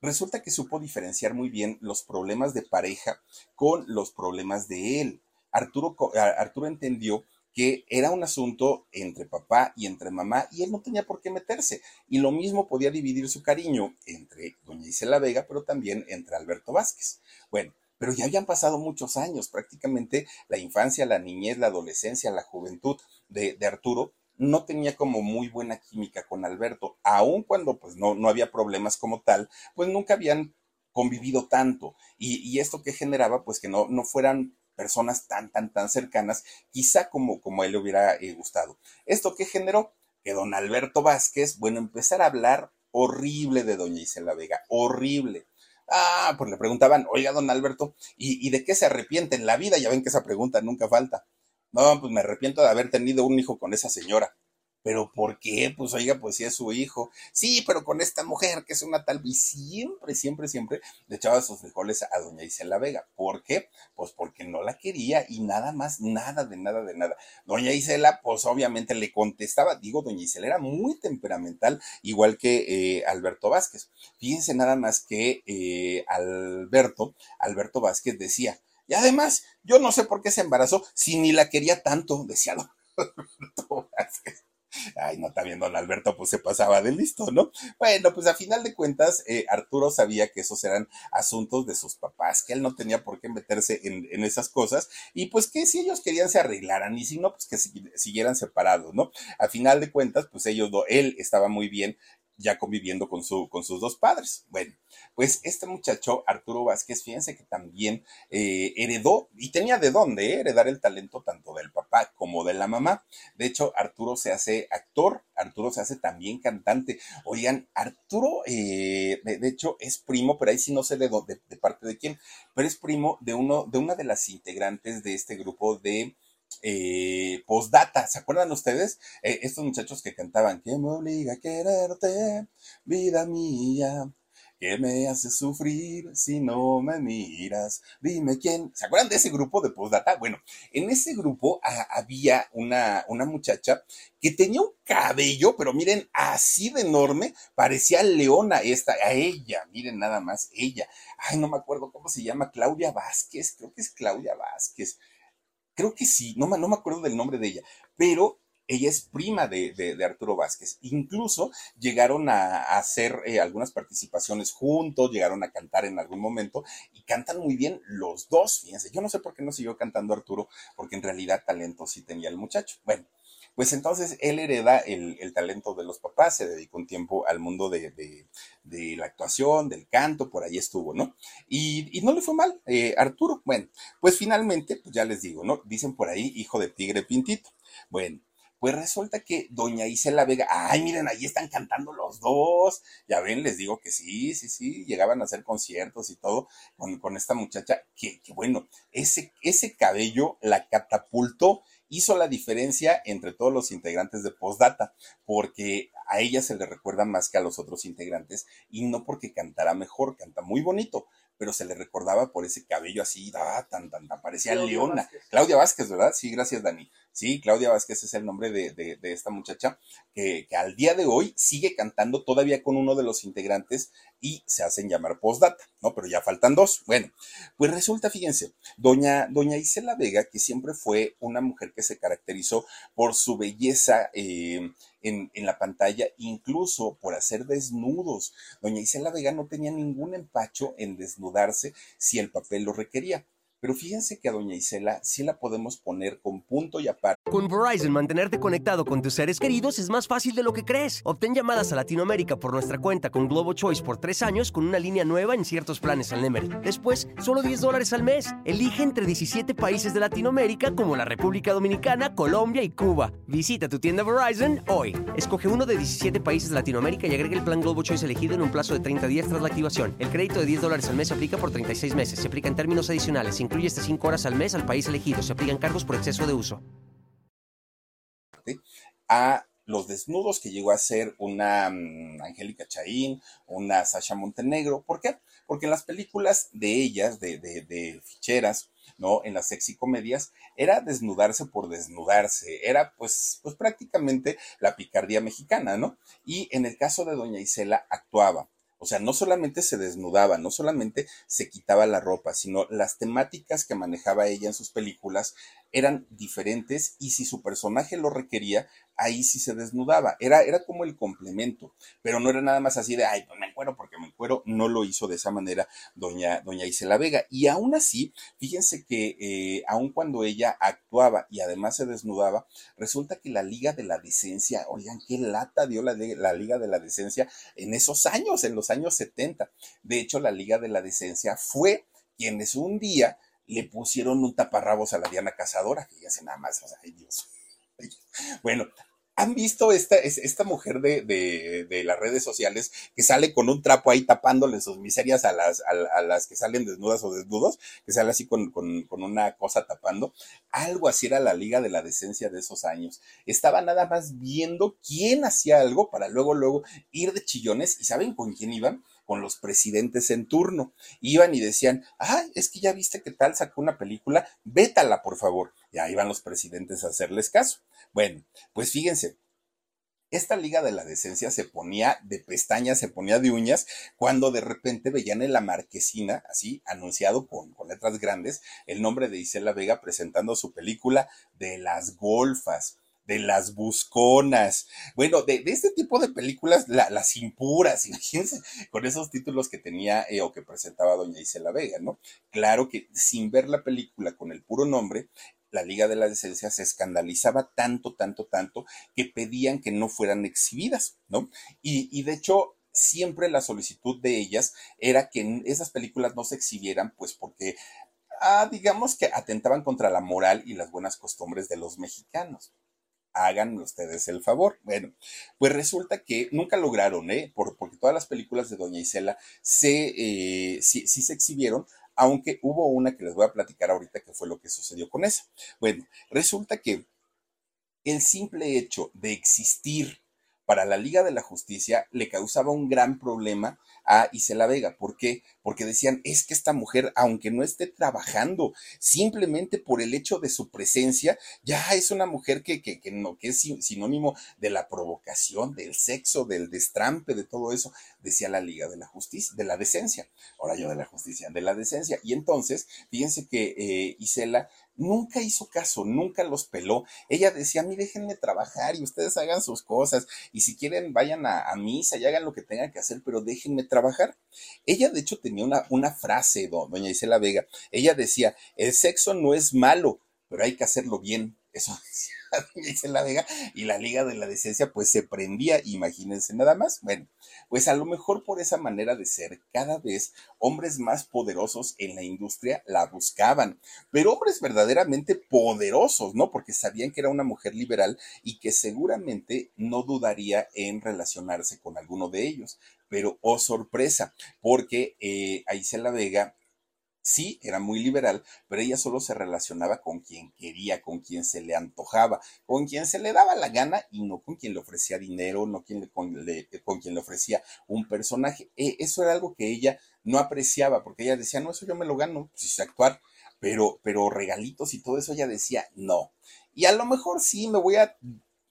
Resulta que supo diferenciar muy bien los problemas de pareja con los problemas de él. Arturo, Arturo entendió que era un asunto entre papá y entre mamá y él no tenía por qué meterse. Y lo mismo podía dividir su cariño entre doña Isela Vega, pero también entre Alberto Vázquez. Bueno, pero ya habían pasado muchos años, prácticamente la infancia, la niñez, la adolescencia, la juventud de, de Arturo no tenía como muy buena química con Alberto, aun cuando pues no, no había problemas como tal, pues nunca habían convivido tanto. Y, esto que generaba, pues que no, no fueran personas tan, tan, tan cercanas, quizá como, como a él le hubiera eh, gustado. Esto que generó que don Alberto Vázquez, bueno, empezar a hablar horrible de doña Isela Vega, horrible. Ah, pues le preguntaban, oiga, don Alberto, ¿y, ¿y, de qué se arrepiente en la vida? Ya ven que esa pregunta nunca falta. No, pues me arrepiento de haber tenido un hijo con esa señora. ¿Pero por qué? Pues oiga, pues sí es su hijo. Sí, pero con esta mujer que es una tal y siempre, siempre, siempre le echaba sus frijoles a doña Isela Vega. ¿Por qué? Pues porque no la quería y nada más, nada de nada de nada. Doña Isela, pues obviamente le contestaba, digo, doña Isela era muy temperamental, igual que eh, Alberto Vázquez. Fíjense nada más que eh, Alberto, Alberto Vázquez decía, y además, yo no sé por qué se embarazó si ni la quería tanto, decía don Alberto. Ay, no, también don Alberto pues se pasaba de listo, ¿no? Bueno, pues a final de cuentas, eh, Arturo sabía que esos eran asuntos de sus papás, que él no tenía por qué meterse en, en, esas cosas y pues que si ellos querían se arreglaran y si no, pues que siguieran separados, ¿no? A final de cuentas, pues ellos, él estaba muy bien ya conviviendo con, su, con sus dos padres. Bueno, pues este muchacho, Arturo Vázquez, fíjense que también eh, heredó, y tenía de dónde eh, heredar el talento tanto del papá como de la mamá. De hecho, Arturo se hace actor, Arturo se hace también cantante. Oigan, Arturo, eh, de, hecho, es primo, pero ahí sí no sé de, de, de parte de quién, pero es primo de, uno, de una de las integrantes de este grupo de eh, postdata, ¿se acuerdan ustedes? Eh, estos muchachos que cantaban, que me obliga a quererte, vida mía, que me hace sufrir si no me miras, dime quién. ¿Se acuerdan de ese grupo de postdata? Bueno, en ese grupo ah, había una, una muchacha que tenía un cabello, pero miren, así de enorme, parecía leona esta, a ella, miren nada más, ella. Ay, no me acuerdo cómo se llama, Claudia Vázquez, creo que es Claudia Vázquez creo que sí, no, no me acuerdo del nombre de ella, pero ella es prima de, de, Arturo Vázquez. Incluso llegaron a, a hacer eh, algunas participaciones juntos, llegaron a cantar en algún momento y cantan muy bien los dos, fíjense. Yo no sé por qué no siguió cantando Arturo, porque en realidad talento sí tenía el muchacho. Bueno, pues entonces él hereda el, el, talento de los papás, se dedicó un tiempo al mundo de, de, la actuación, del canto, por ahí estuvo, ¿no? Y, y no le fue mal, eh, Arturo. Bueno, pues finalmente, pues ya les digo, ¿no? Dicen por ahí, hijo de tigre pintito. Bueno, pues resulta que doña Isela Vega, ay, miren, ahí están cantando los dos. Ya ven, les digo que sí, sí, sí, llegaban a hacer conciertos y todo con, con esta muchacha, que, que bueno, ese, ese cabello la catapultó hizo la diferencia entre todos los integrantes de Postdata, porque a ella se le recuerda más que a los otros integrantes y no porque cantara mejor, canta muy bonito, pero se le recordaba por ese cabello así, ah, tan, tan, tan, parecía Claudia Leona. Vázquez. Claudia Vázquez, ¿verdad? Sí, gracias, Dani. Sí, Claudia Vázquez es el nombre de, de, de esta muchacha que, que, al día de hoy sigue cantando todavía con uno de los integrantes y se hacen llamar postdata, ¿no? Pero ya faltan dos. Bueno, pues resulta, fíjense, doña, doña Isela Vega, que siempre fue una mujer que se caracterizó por su belleza eh, en, en, la pantalla, incluso por hacer desnudos. Doña Isela Vega no tenía ningún empacho en desnudarse si el papel lo requería. Pero fíjense que a Doña Isela sí la podemos poner con punto y aparte. Con Verizon, mantenerte conectado con tus seres queridos es más fácil de lo que crees. Obtén llamadas a Latinoamérica por nuestra cuenta con Globo Choice por tres años con una línea nueva en ciertos planes al Nemery. Después, solo 10 dólares al mes. Elige entre 17 países de Latinoamérica como la República Dominicana, Colombia y Cuba. Visita tu tienda Verizon hoy. Escoge uno de 17 países de Latinoamérica y agrega el plan Globo Choice elegido en un plazo de 30 días tras la activación. El crédito de 10 dólares al mes se aplica por 36 meses. Se aplica en términos adicionales. Incluye hasta 5 horas al mes al país elegido. Se aplican cargos por exceso de uso. A los desnudos que llegó a ser una um, Angélica Chaín, una Sasha Montenegro. ¿Por qué? Porque en las películas de ellas, de, de, de ficheras, ¿no? En las sexy comedias, era desnudarse por desnudarse, era pues, pues prácticamente la picardía mexicana, ¿no? Y en el caso de Doña Isela actuaba. O sea, no solamente se desnudaba, no solamente se quitaba la ropa, sino las temáticas que manejaba ella en sus películas eran diferentes y si su personaje lo requería, ahí sí se desnudaba. Era, era como el complemento, pero no era nada más así de, ay, pues me encuero porque me encuero. No lo hizo de esa manera doña, doña Isela Vega. Y aún así, fíjense que eh, aun cuando ella actuaba y además se desnudaba, resulta que la Liga de la Decencia, oigan, qué lata dio la, la Liga de la Decencia en esos años, en los años 70. De hecho, la Liga de la Decencia fue quienes un día le pusieron un taparrabos a la Diana Cazadora, que ya nada más, o sea, ay Dios. Bueno, ¿Han visto esta, esta mujer de, de, las redes sociales que sale con un trapo ahí tapándole sus miserias a las, a, las que salen desnudas o desnudos? Que sale así con, con, con, una cosa tapando. Algo así era la Liga de la Decencia de esos años. Estaba nada más viendo quién hacía algo para luego, luego ir de chillones. ¿Y saben con quién iban? Con los presidentes en turno. Iban y decían, ah, es que ya viste que tal sacó una película, vétala, por favor. Y ahí van los presidentes a hacerles caso. Bueno, pues fíjense, esta liga de la decencia se ponía de pestañas, se ponía de uñas, cuando de repente veían en la marquesina, así, anunciado con, con, letras grandes, el nombre de Isela Vega presentando su película de las golfas de las busconas, bueno, de, este tipo de películas, las impuras, imagínense, con esos títulos que tenía eh, o que presentaba doña Isela Vega, ¿no? Claro que sin ver la película con el puro nombre, la Liga de la Decencia se escandalizaba tanto, tanto, tanto, que pedían que no fueran exhibidas, ¿no? Y, y de hecho, siempre la solicitud de ellas era que esas películas no se exhibieran, pues porque, ah, digamos que atentaban contra la moral y las buenas costumbres de los mexicanos háganme ustedes el favor. Bueno, pues resulta que nunca lograron, ¿eh? porque todas las películas de Doña Isela se, eh, sí, sí se exhibieron, aunque hubo una que les voy a platicar ahorita que fue lo que sucedió con esa. Bueno, resulta que el simple hecho de existir para la Liga de la Justicia le causaba un gran problema a Isela Vega. ¿Por qué? Porque decían, es que esta mujer, aunque no esté trabajando, simplemente por el hecho de su presencia, ya es una mujer que, que, que no, que es sinónimo de la provocación, del sexo, del destrampe, de todo eso, decía la Liga de la Justicia, de la decencia. Ahora yo de la justicia, de la decencia. Y entonces, fíjense que eh, Isela nunca hizo caso, nunca los peló. Ella decía, a mí déjenme trabajar y ustedes hagan sus cosas y si quieren vayan a, misa y hagan lo que tengan que hacer, pero déjenme trabajar. Ella de hecho tenía una, una frase, doña Isela Vega. Ella decía, el sexo no es malo, pero hay que hacerlo bien. Eso decía dice la Vega, y la Liga de la Decencia pues se prendía, imagínense nada más. Bueno, pues a lo mejor por esa manera de ser, cada vez hombres más poderosos en la industria la buscaban, pero hombres verdaderamente poderosos, ¿no? Porque sabían que era una mujer liberal y que seguramente no dudaría en relacionarse con alguno de ellos. Pero, oh sorpresa, porque eh, la Vega Sí, era muy liberal, pero ella solo se relacionaba con quien quería, con quien se le antojaba, con quien se le daba la gana y no con quien le ofrecía dinero, no quien con, quien le ofrecía un personaje. E, eso era algo que ella no apreciaba, porque ella decía, no, eso yo me lo gano, pues sé actuar, pero, pero regalitos y todo eso, ella decía, no. Y a lo mejor sí me voy a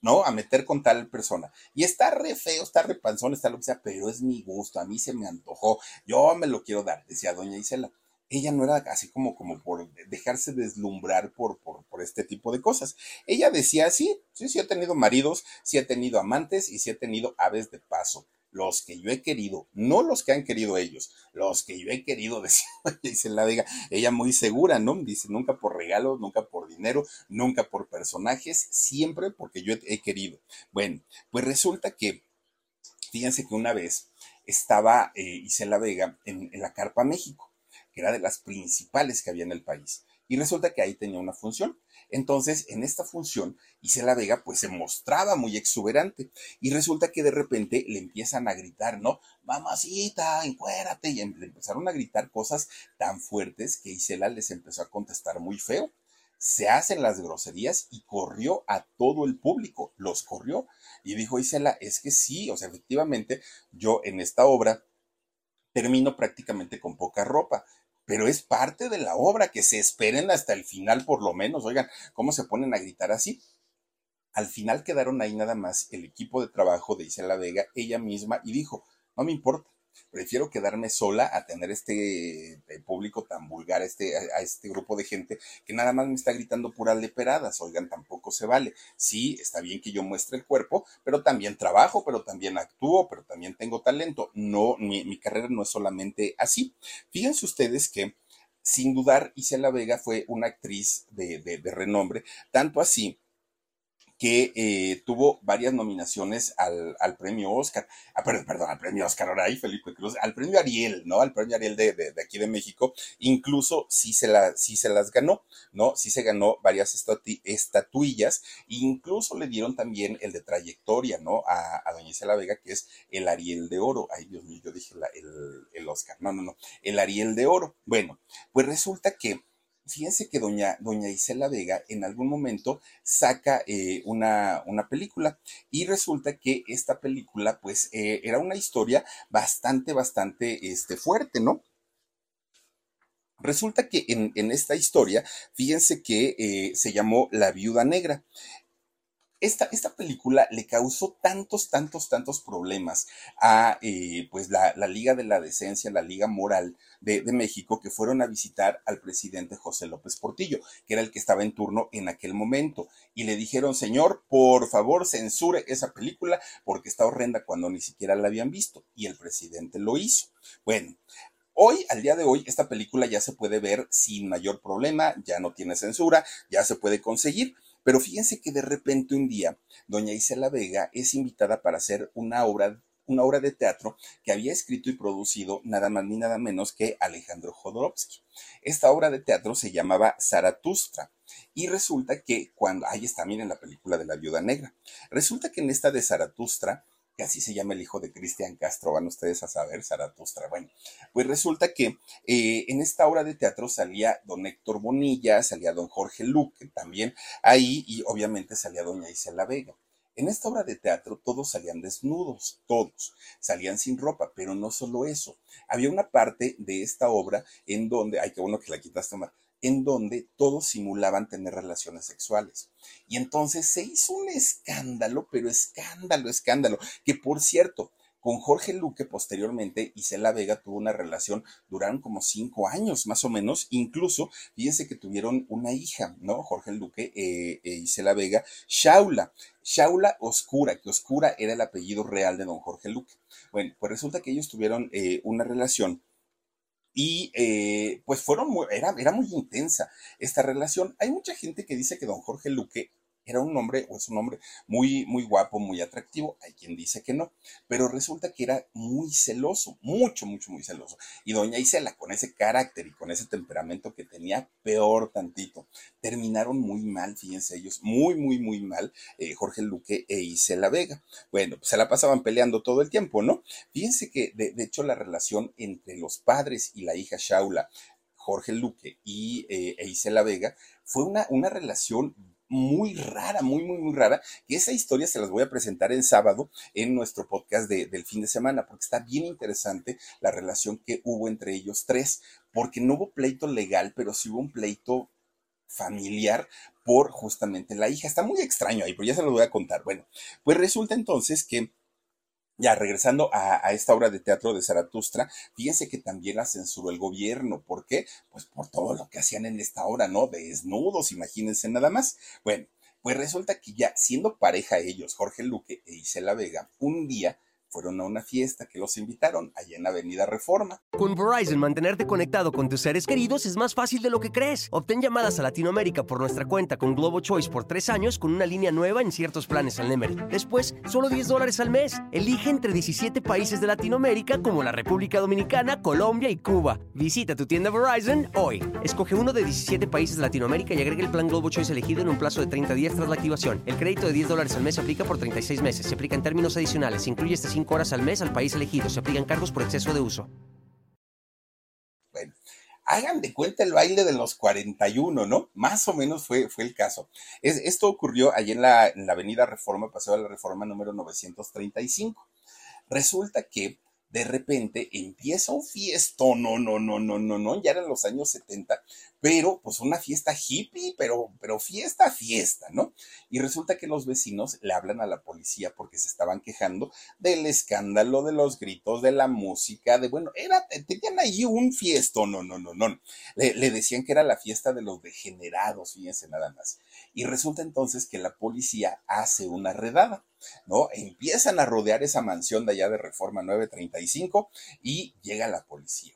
¿no? A meter con tal persona. Y está re feo, está re panzón, está lo que sea, pero es mi gusto, a mí se me antojó, yo me lo quiero dar, decía doña Isela ella no era así como, como por dejarse deslumbrar por, por, por, este tipo de cosas. Ella decía, sí, sí, sí he tenido maridos, sí he tenido amantes y sí he tenido aves de paso. Los que yo he querido, no los que han querido ellos, los que yo he querido, decía, dice la diga, ella muy segura, ¿no? Dice, nunca por regalos, nunca por dinero, nunca por personajes, siempre porque yo he, querido. Bueno, pues resulta que, fíjense que una vez estaba eh, Isela Vega en, en la Carpa México que era de las principales que había en el país. Y resulta que ahí tenía una función. Entonces, en esta función, Isela Vega pues se mostraba muy exuberante y resulta que de repente le empiezan a gritar, ¿no? Mamacita, encuérate. Y le empezaron a gritar cosas tan fuertes que Isela les empezó a contestar muy feo. Se hacen las groserías y corrió a todo el público, los corrió. Y dijo Isela, es que sí, o sea, efectivamente, yo en esta obra termino prácticamente con poca ropa pero es parte de la obra, que se esperen hasta el final por lo menos. Oigan, ¿cómo se ponen a gritar así? Al final quedaron ahí nada más el equipo de trabajo de Isela Vega, ella misma, y dijo, no me importa, prefiero quedarme sola a tener este eh, público tan vulgar, este, a, este grupo de gente que nada más me está gritando puras leperadas. Oigan, tampoco se vale. Sí, está bien que yo muestre el cuerpo, pero también trabajo, pero también actúo, pero también tengo talento. No, mi, carrera no es solamente así. Fíjense ustedes que sin dudar, Isela Vega fue una actriz de, de renombre, tanto así que eh, tuvo varias nominaciones al, premio Oscar, ah, perdón, al premio Oscar, ahora ahí Felipe Cruz, al premio Ariel, ¿no? Al premio Ariel de, aquí de México, incluso sí se, la, sí se las ganó, ¿no? Sí se ganó varias estatuillas, incluso le dieron también el de trayectoria, ¿no? A, a doña Isela Vega, que es el Ariel de Oro. Ay, Dios mío, yo dije el, el Oscar, no, no, no, el Ariel de Oro. Bueno, pues resulta que fíjense que doña, doña Isela Vega en algún momento saca eh, una, una, película y resulta que esta película pues eh, era una historia bastante, bastante este, fuerte, ¿no? Resulta que en, en, esta historia, fíjense que eh, se llamó La Viuda Negra esta, película le causó tantos, tantos, tantos problemas a eh, pues la, Liga de la Decencia, la Liga Moral de, México, que fueron a visitar al presidente José López Portillo, que era el que estaba en turno en aquel momento, y le dijeron, señor, por favor, censure esa película porque está horrenda cuando ni siquiera la habían visto, y el presidente lo hizo. Bueno, Hoy, al día de hoy, esta película ya se puede ver sin mayor problema, ya no tiene censura, ya se puede conseguir. Pero fíjense que de repente un día, doña Isela Vega es invitada para hacer una obra una obra de teatro que había escrito y producido nada más ni nada menos que Alejandro Jodorowsky. Esta obra de teatro se llamaba Zaratustra y resulta que cuando, ahí está, miren la película de la viuda negra, resulta que en esta de Zaratustra que así se llama el hijo de Cristian Castro, van ustedes a saber, Zaratustra. Bueno, pues resulta que eh, en esta obra de teatro salía don Héctor Bonilla, salía don Jorge Luque también ahí y obviamente salía doña Isela Vega. En esta obra de teatro todos salían desnudos, todos, salían sin ropa, pero no solo eso. Había una parte de esta obra en donde, ay, qué bueno que la quitaste, Omar, en donde todos simulaban tener relaciones sexuales. Y entonces se hizo un escándalo, pero escándalo, escándalo, que por cierto, con Jorge Luque posteriormente, Isela Vega tuvo una relación, duraron como cinco años más o menos, incluso, fíjense que tuvieron una hija, ¿no? Jorge Luque e Isela Vega, Shaula, Shaula Oscura, que Oscura era el apellido real de don Jorge Luque. Bueno, pues resulta que ellos tuvieron eh, una relación y eh, pues fueron muy, era, era muy intensa esta relación. Hay mucha gente que dice que don Jorge Luque era un hombre, o es un hombre muy, muy guapo, muy atractivo. Hay quien dice que no, pero resulta que era muy celoso, mucho, mucho, muy celoso. Y doña Isela, con ese carácter y con ese temperamento que tenía, peor tantito. Terminaron muy mal, fíjense ellos, muy, muy, muy mal, eh, Jorge Luque e Isela Vega. Bueno, pues se la pasaban peleando todo el tiempo, ¿no? Fíjense que, de, hecho, la relación entre los padres y la hija Shaula, Jorge Luque y eh, e Isela Vega, fue una, una relación muy rara, muy, muy, muy rara, que esa historia se las voy a presentar el sábado en nuestro podcast del fin de semana, porque está bien interesante la relación que hubo entre ellos tres, porque no hubo pleito legal, pero sí hubo un pleito familiar por justamente la hija. Está muy extraño ahí, pero ya se lo voy a contar. Bueno, pues resulta entonces que ya, regresando a, esta obra de teatro de Zaratustra, fíjense que también la censuró el gobierno. ¿Por qué? Pues por todo lo que hacían en esta obra, ¿no? Desnudos, imagínense nada más. Bueno, pues resulta que ya siendo pareja ellos, Jorge Luque e Isela Vega, un día fueron a una fiesta que los invitaron allá en Avenida Reforma. Con Verizon, mantenerte conectado con tus seres queridos es más fácil de lo que crees. Obtén llamadas a Latinoamérica por nuestra cuenta con Globo Choice por tres años con una línea nueva en ciertos planes al Nemery. Después, solo 10 dólares al mes. Elige entre 17 países de Latinoamérica como la República Dominicana, Colombia y Cuba. Visita tu tienda Verizon hoy. Escoge uno de 17 países de Latinoamérica y agrega el plan Globo Choice elegido en un plazo de 30 días tras la activación. El crédito de 10 dólares al mes aplica por 36 meses. Se aplica en términos adicionales. Se incluye este 5 horas al mes al país elegido. Se aplican cargos por exceso de uso. Bueno, hagan de cuenta el baile de los 41, ¿no? Más o menos fue, fue el caso. esto ocurrió allí en la, en la avenida Reforma, Paseo de la Reforma número 935. Resulta que de repente empieza un fiesto, no, no, no, no, no, no, ya eran los años 70, pero pues una fiesta hippie, pero, pero fiesta, fiesta, ¿no? Y resulta que los vecinos le hablan a la policía porque se estaban quejando del escándalo, de los gritos, de la música, de, bueno, era, tenían ahí un fiesto, no, no, no, no, le, le decían que era la fiesta de los degenerados, fíjense nada más. Y resulta entonces que la policía hace una redada. ¿no? Empiezan a rodear esa mansión de allá de Reforma 935 y llega la policía.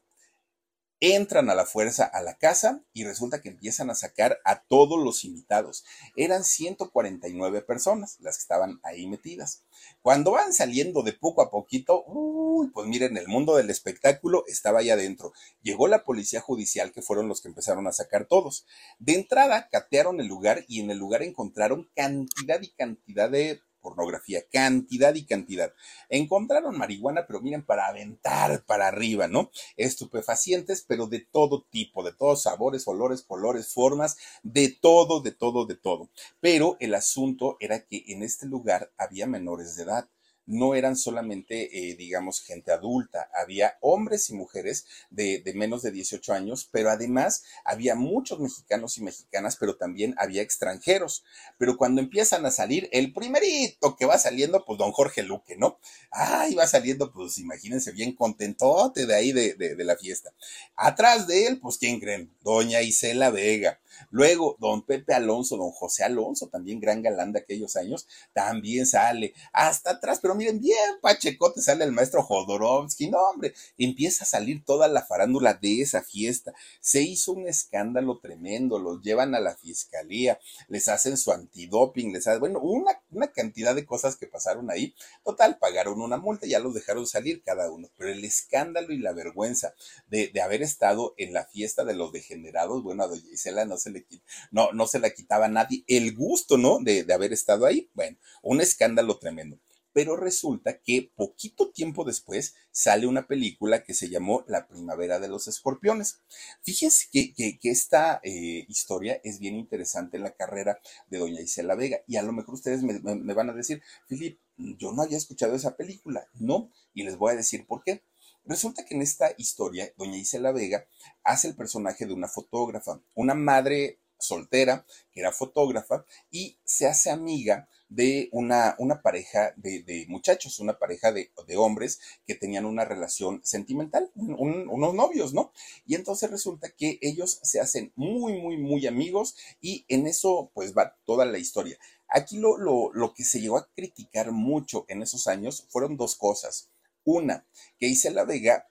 Entran a la fuerza a la casa y resulta que empiezan a sacar a todos los invitados. Eran 149 personas las que estaban ahí metidas. Cuando van saliendo de poco a poquito, uy, pues miren, el mundo del espectáculo estaba ahí adentro. Llegó la policía judicial, que fueron los que empezaron a sacar todos. De entrada, catearon el lugar y en el lugar encontraron cantidad y cantidad de pornografía, cantidad y cantidad. Encontraron marihuana, pero miren, para aventar para arriba, ¿no? Estupefacientes, pero de todo tipo, de todos sabores, olores, colores, formas, de todo, de todo, de todo. Pero el asunto era que en este lugar había menores de edad no eran solamente, eh, digamos, gente adulta, había hombres y mujeres de, menos de 18 años, pero además había muchos mexicanos y mexicanas, pero también había extranjeros. Pero cuando empiezan a salir, el primerito que va saliendo, pues don Jorge Luque, ¿no? Ay, va saliendo, pues imagínense, bien contentote de ahí de, de la fiesta. Atrás de él, pues, ¿quién creen? Doña Isela Vega. Luego, don Pepe Alonso, don José Alonso, también gran galán de aquellos años, también sale. Hasta atrás, pero miren, bien pachecote sale el maestro Jodorowsky. No, hombre, empieza a salir toda la farándula de esa fiesta. Se hizo un escándalo tremendo, los llevan a la fiscalía, les hacen su antidoping, les hacen, bueno, una, una cantidad de cosas que pasaron ahí. Total, pagaron una multa, ya los dejaron salir cada uno. Pero el escándalo y la vergüenza de, de haber estado en la fiesta de los degenerados, bueno, a doña Isela no se le, no, no se la quitaba a nadie el gusto, ¿no? De, de haber estado ahí. Bueno, un escándalo tremendo. Pero resulta que poquito tiempo después sale una película que se llamó La Primavera de los Escorpiones. Fíjense que, que, esta eh, historia es bien interesante en la carrera de doña Isela Vega. Y a lo mejor ustedes me, me van a decir, Filip, yo no había escuchado esa película. No, y les voy a decir por qué. Resulta que en esta historia, doña Isela Vega hace el personaje de una fotógrafa, una madre soltera que era fotógrafa y se hace amiga de una, una pareja de, muchachos, una pareja de, hombres que tenían una relación sentimental, unos novios, ¿no? Y entonces resulta que ellos se hacen muy, muy, muy amigos y en eso pues va toda la historia. Aquí lo, lo, lo que se llegó a criticar mucho en esos años fueron dos cosas. Una, que Isela Vega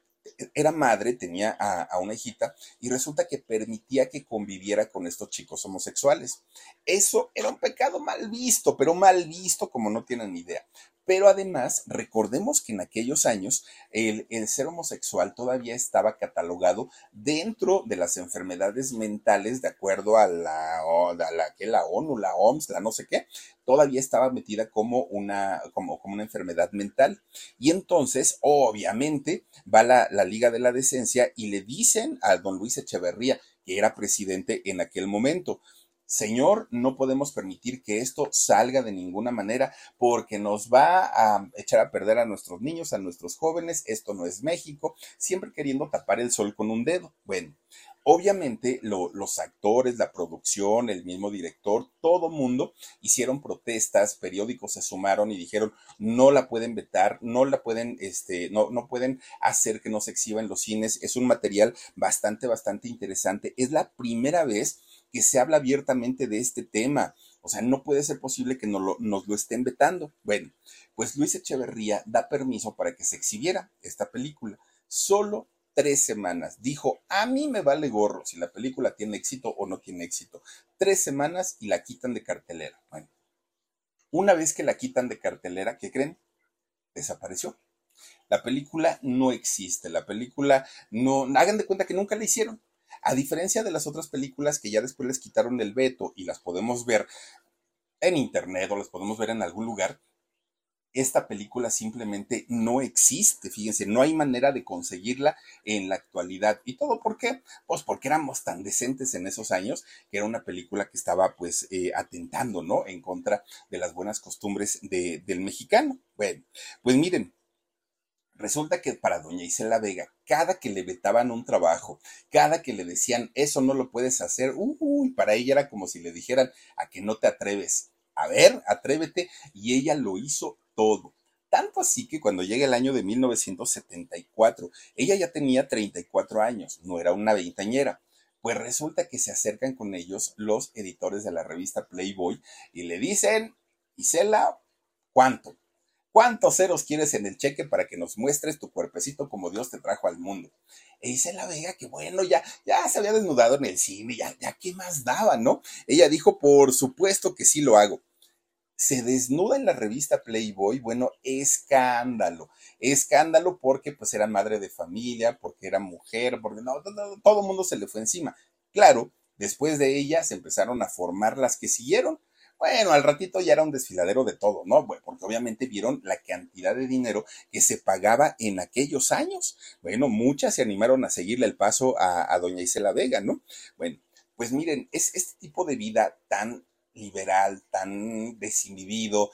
era madre, tenía a, una hijita y resulta que permitía que conviviera con estos chicos homosexuales. Eso era un pecado mal visto, pero mal visto como no tienen idea. Pero además, recordemos que en aquellos años el, ser homosexual todavía estaba catalogado dentro de las enfermedades mentales, de acuerdo a la, la, que la ONU, la OMS, la no sé qué, todavía estaba metida como una, como, como una enfermedad mental. Y entonces, obviamente, va la, la Liga de la Decencia y le dicen a don Luis Echeverría, que era presidente en aquel momento, Señor, no podemos permitir que esto salga de ninguna manera porque nos va a echar a perder a nuestros niños, a nuestros jóvenes. Esto no es México, siempre queriendo tapar el sol con un dedo. Bueno, Obviamente los actores, la producción, el mismo director, todo mundo hicieron protestas, periódicos se sumaron y dijeron no la pueden vetar, no la pueden, este, no, no pueden hacer que no se exhiba en los cines. Es un material bastante, bastante interesante. Es la primera vez que se habla abiertamente de este tema. O sea, no puede ser posible que nos lo, nos lo estén vetando. Bueno, pues Luis Echeverría da permiso para que se exhibiera esta película. Solo tres semanas. Dijo, a mí me vale gorro si la película tiene éxito o no tiene éxito. Tres semanas y la quitan de cartelera. Bueno, una vez que la quitan de cartelera, ¿qué creen? Desapareció. La película no existe, la película no, hagan de cuenta que nunca la hicieron. A diferencia de las otras películas que ya después les quitaron el veto y las podemos ver en internet o las podemos ver en algún lugar, esta película simplemente no existe, fíjense, no hay manera de conseguirla en la actualidad. ¿Y todo por qué? Pues porque éramos tan decentes en esos años que era una película que estaba pues eh, atentando, ¿no? En contra de las buenas costumbres del mexicano. Pues miren, Resulta que para doña Isela Vega, cada que le vetaban un trabajo, cada que le decían, eso no lo puedes hacer, uy, para ella era como si le dijeran, a que no te atreves. A ver, atrévete. Y ella lo hizo todo. Tanto así que cuando llega el año de 1974, ella ya tenía 34 años, no era una veintañera. Pues resulta que se acercan con ellos los editores de la revista Playboy y le dicen, Isela, ¿cuánto? ¿Cuántos ceros quieres en el cheque para que nos muestres tu cuerpecito como Dios te trajo al mundo? E dice la Vega que bueno, ya, ya se había desnudado en el cine, ya, ya qué más daba, ¿no? Ella dijo, por supuesto que sí lo hago. Se desnuda en la revista Playboy, bueno, escándalo, escándalo porque pues era madre de familia, porque era mujer, porque no, todo el mundo se le fue encima. Claro, después de ella se empezaron a formar las que siguieron, bueno, al ratito ya era un desfiladero de todo, ¿no? Bueno, porque obviamente vieron la cantidad de dinero que se pagaba en aquellos años. Bueno, muchas se animaron a seguirle el paso a, doña Isela Vega, ¿no? Bueno, pues miren, es este tipo de vida tan liberal, tan desinhibido,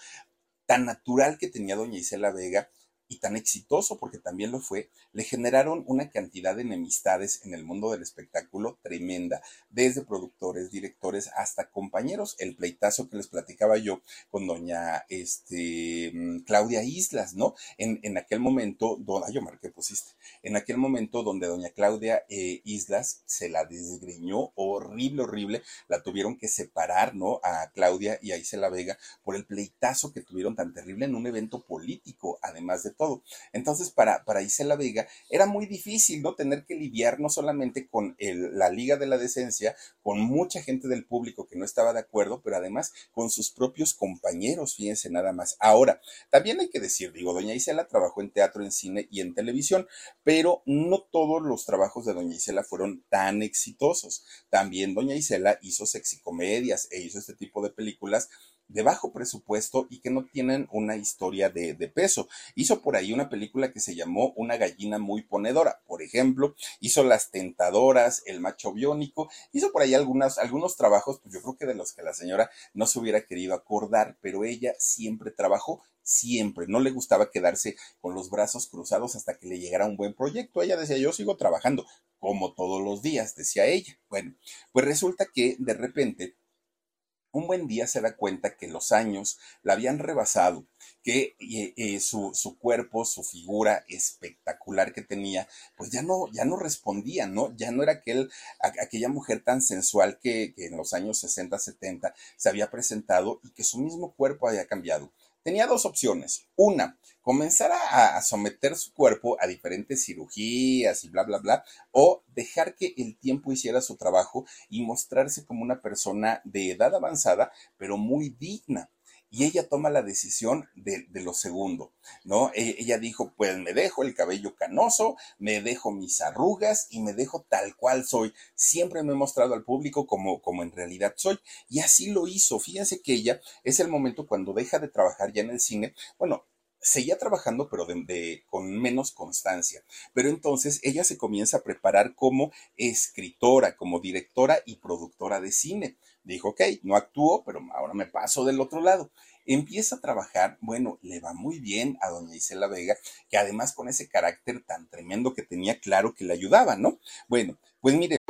tan natural que tenía doña Isela Vega, y tan exitoso, porque también lo fue, le generaron una cantidad de enemistades en el mundo del espectáculo tremenda, desde productores, directores, hasta compañeros. El pleitazo que les platicaba yo con doña este, mm, Claudia Islas, ¿no? En, en aquel momento, ay, yo marqué, pusiste, en aquel momento donde doña Claudia eh, Islas se la desgreñó horrible, horrible, la tuvieron que separar, ¿no? A Claudia y a Isela Vega por el pleitazo que tuvieron tan terrible en un evento político, además de todo. Entonces, para, para Isela Vega era muy difícil, ¿no? Tener que lidiar no solamente con la Liga de la Decencia, con mucha gente del público que no estaba de acuerdo, pero además con sus propios compañeros, fíjense nada más. Ahora, también hay que decir, digo, doña Isela trabajó en teatro, en cine y en televisión, pero no todos los trabajos de doña Isela fueron tan exitosos. También doña Isela hizo sexicomedias e hizo este tipo de películas de bajo presupuesto y que no tienen una historia de, peso. Hizo por ahí una película que se llamó Una gallina muy ponedora, por ejemplo, hizo Las Tentadoras, El Macho Biónico, hizo por ahí algunas, algunos trabajos, pues yo creo que de los que la señora no se hubiera querido acordar, pero ella siempre trabajó siempre, no le gustaba quedarse con los brazos cruzados hasta que le llegara un buen proyecto. Ella decía, yo sigo trabajando, como todos los días, decía ella. Bueno, pues resulta que de repente un buen día se da cuenta que los años la habían rebasado, que eh, eh, su, cuerpo, su figura espectacular que tenía, pues ya no, ya no respondía, ¿no? Ya no era aquel, aquella mujer tan sensual que, que en los años 60, 70 se había presentado y que su mismo cuerpo había cambiado tenía dos opciones. Una, comenzar a, someter su cuerpo a diferentes cirugías y bla, bla, bla, o dejar que el tiempo hiciera su trabajo y mostrarse como una persona de edad avanzada, pero muy digna y ella toma la decisión de, lo segundo, ¿no? E, ella dijo, pues me dejo el cabello canoso, me dejo mis arrugas y me dejo tal cual soy. Siempre me he mostrado al público como, como en realidad soy. Y así lo hizo. Fíjense que ella es el momento cuando deja de trabajar ya en el cine. Bueno, seguía trabajando, pero con menos constancia. Pero entonces ella se comienza a preparar como escritora, como directora y productora de cine. Dijo, ok, no actúo, pero ahora me paso del otro lado. Empieza a trabajar, bueno, le va muy bien a doña Isela Vega, que además con ese carácter tan tremendo que tenía, claro que le ayudaba, ¿no? Bueno, pues mire.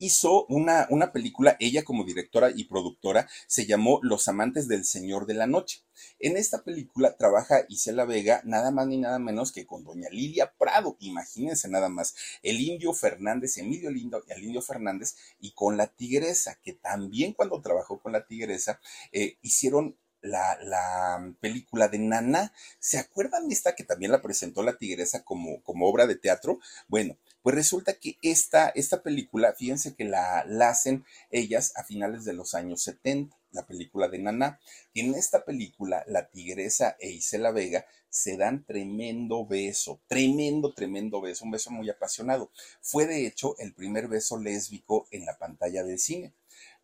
hizo una, una, película, ella como directora y productora, se llamó Los Amantes del Señor de la Noche. En esta película trabaja Isela Vega nada más ni nada menos que con doña Lidia Prado, imagínense nada más, el indio Fernández, Emilio Lindo y el indio Fernández, y con la tigresa, que también cuando trabajó con la tigresa, eh, hicieron la, la, película de Nana. ¿Se acuerdan de esta que también la presentó la tigresa como, como obra de teatro? Bueno, pues resulta que esta, esta película, fíjense que la, hacen ellas a finales de los años 70, la película de Nana. En esta película, la tigresa e Isela Vega se dan tremendo beso, tremendo, tremendo beso, un beso muy apasionado. Fue de hecho el primer beso lésbico en la pantalla del cine.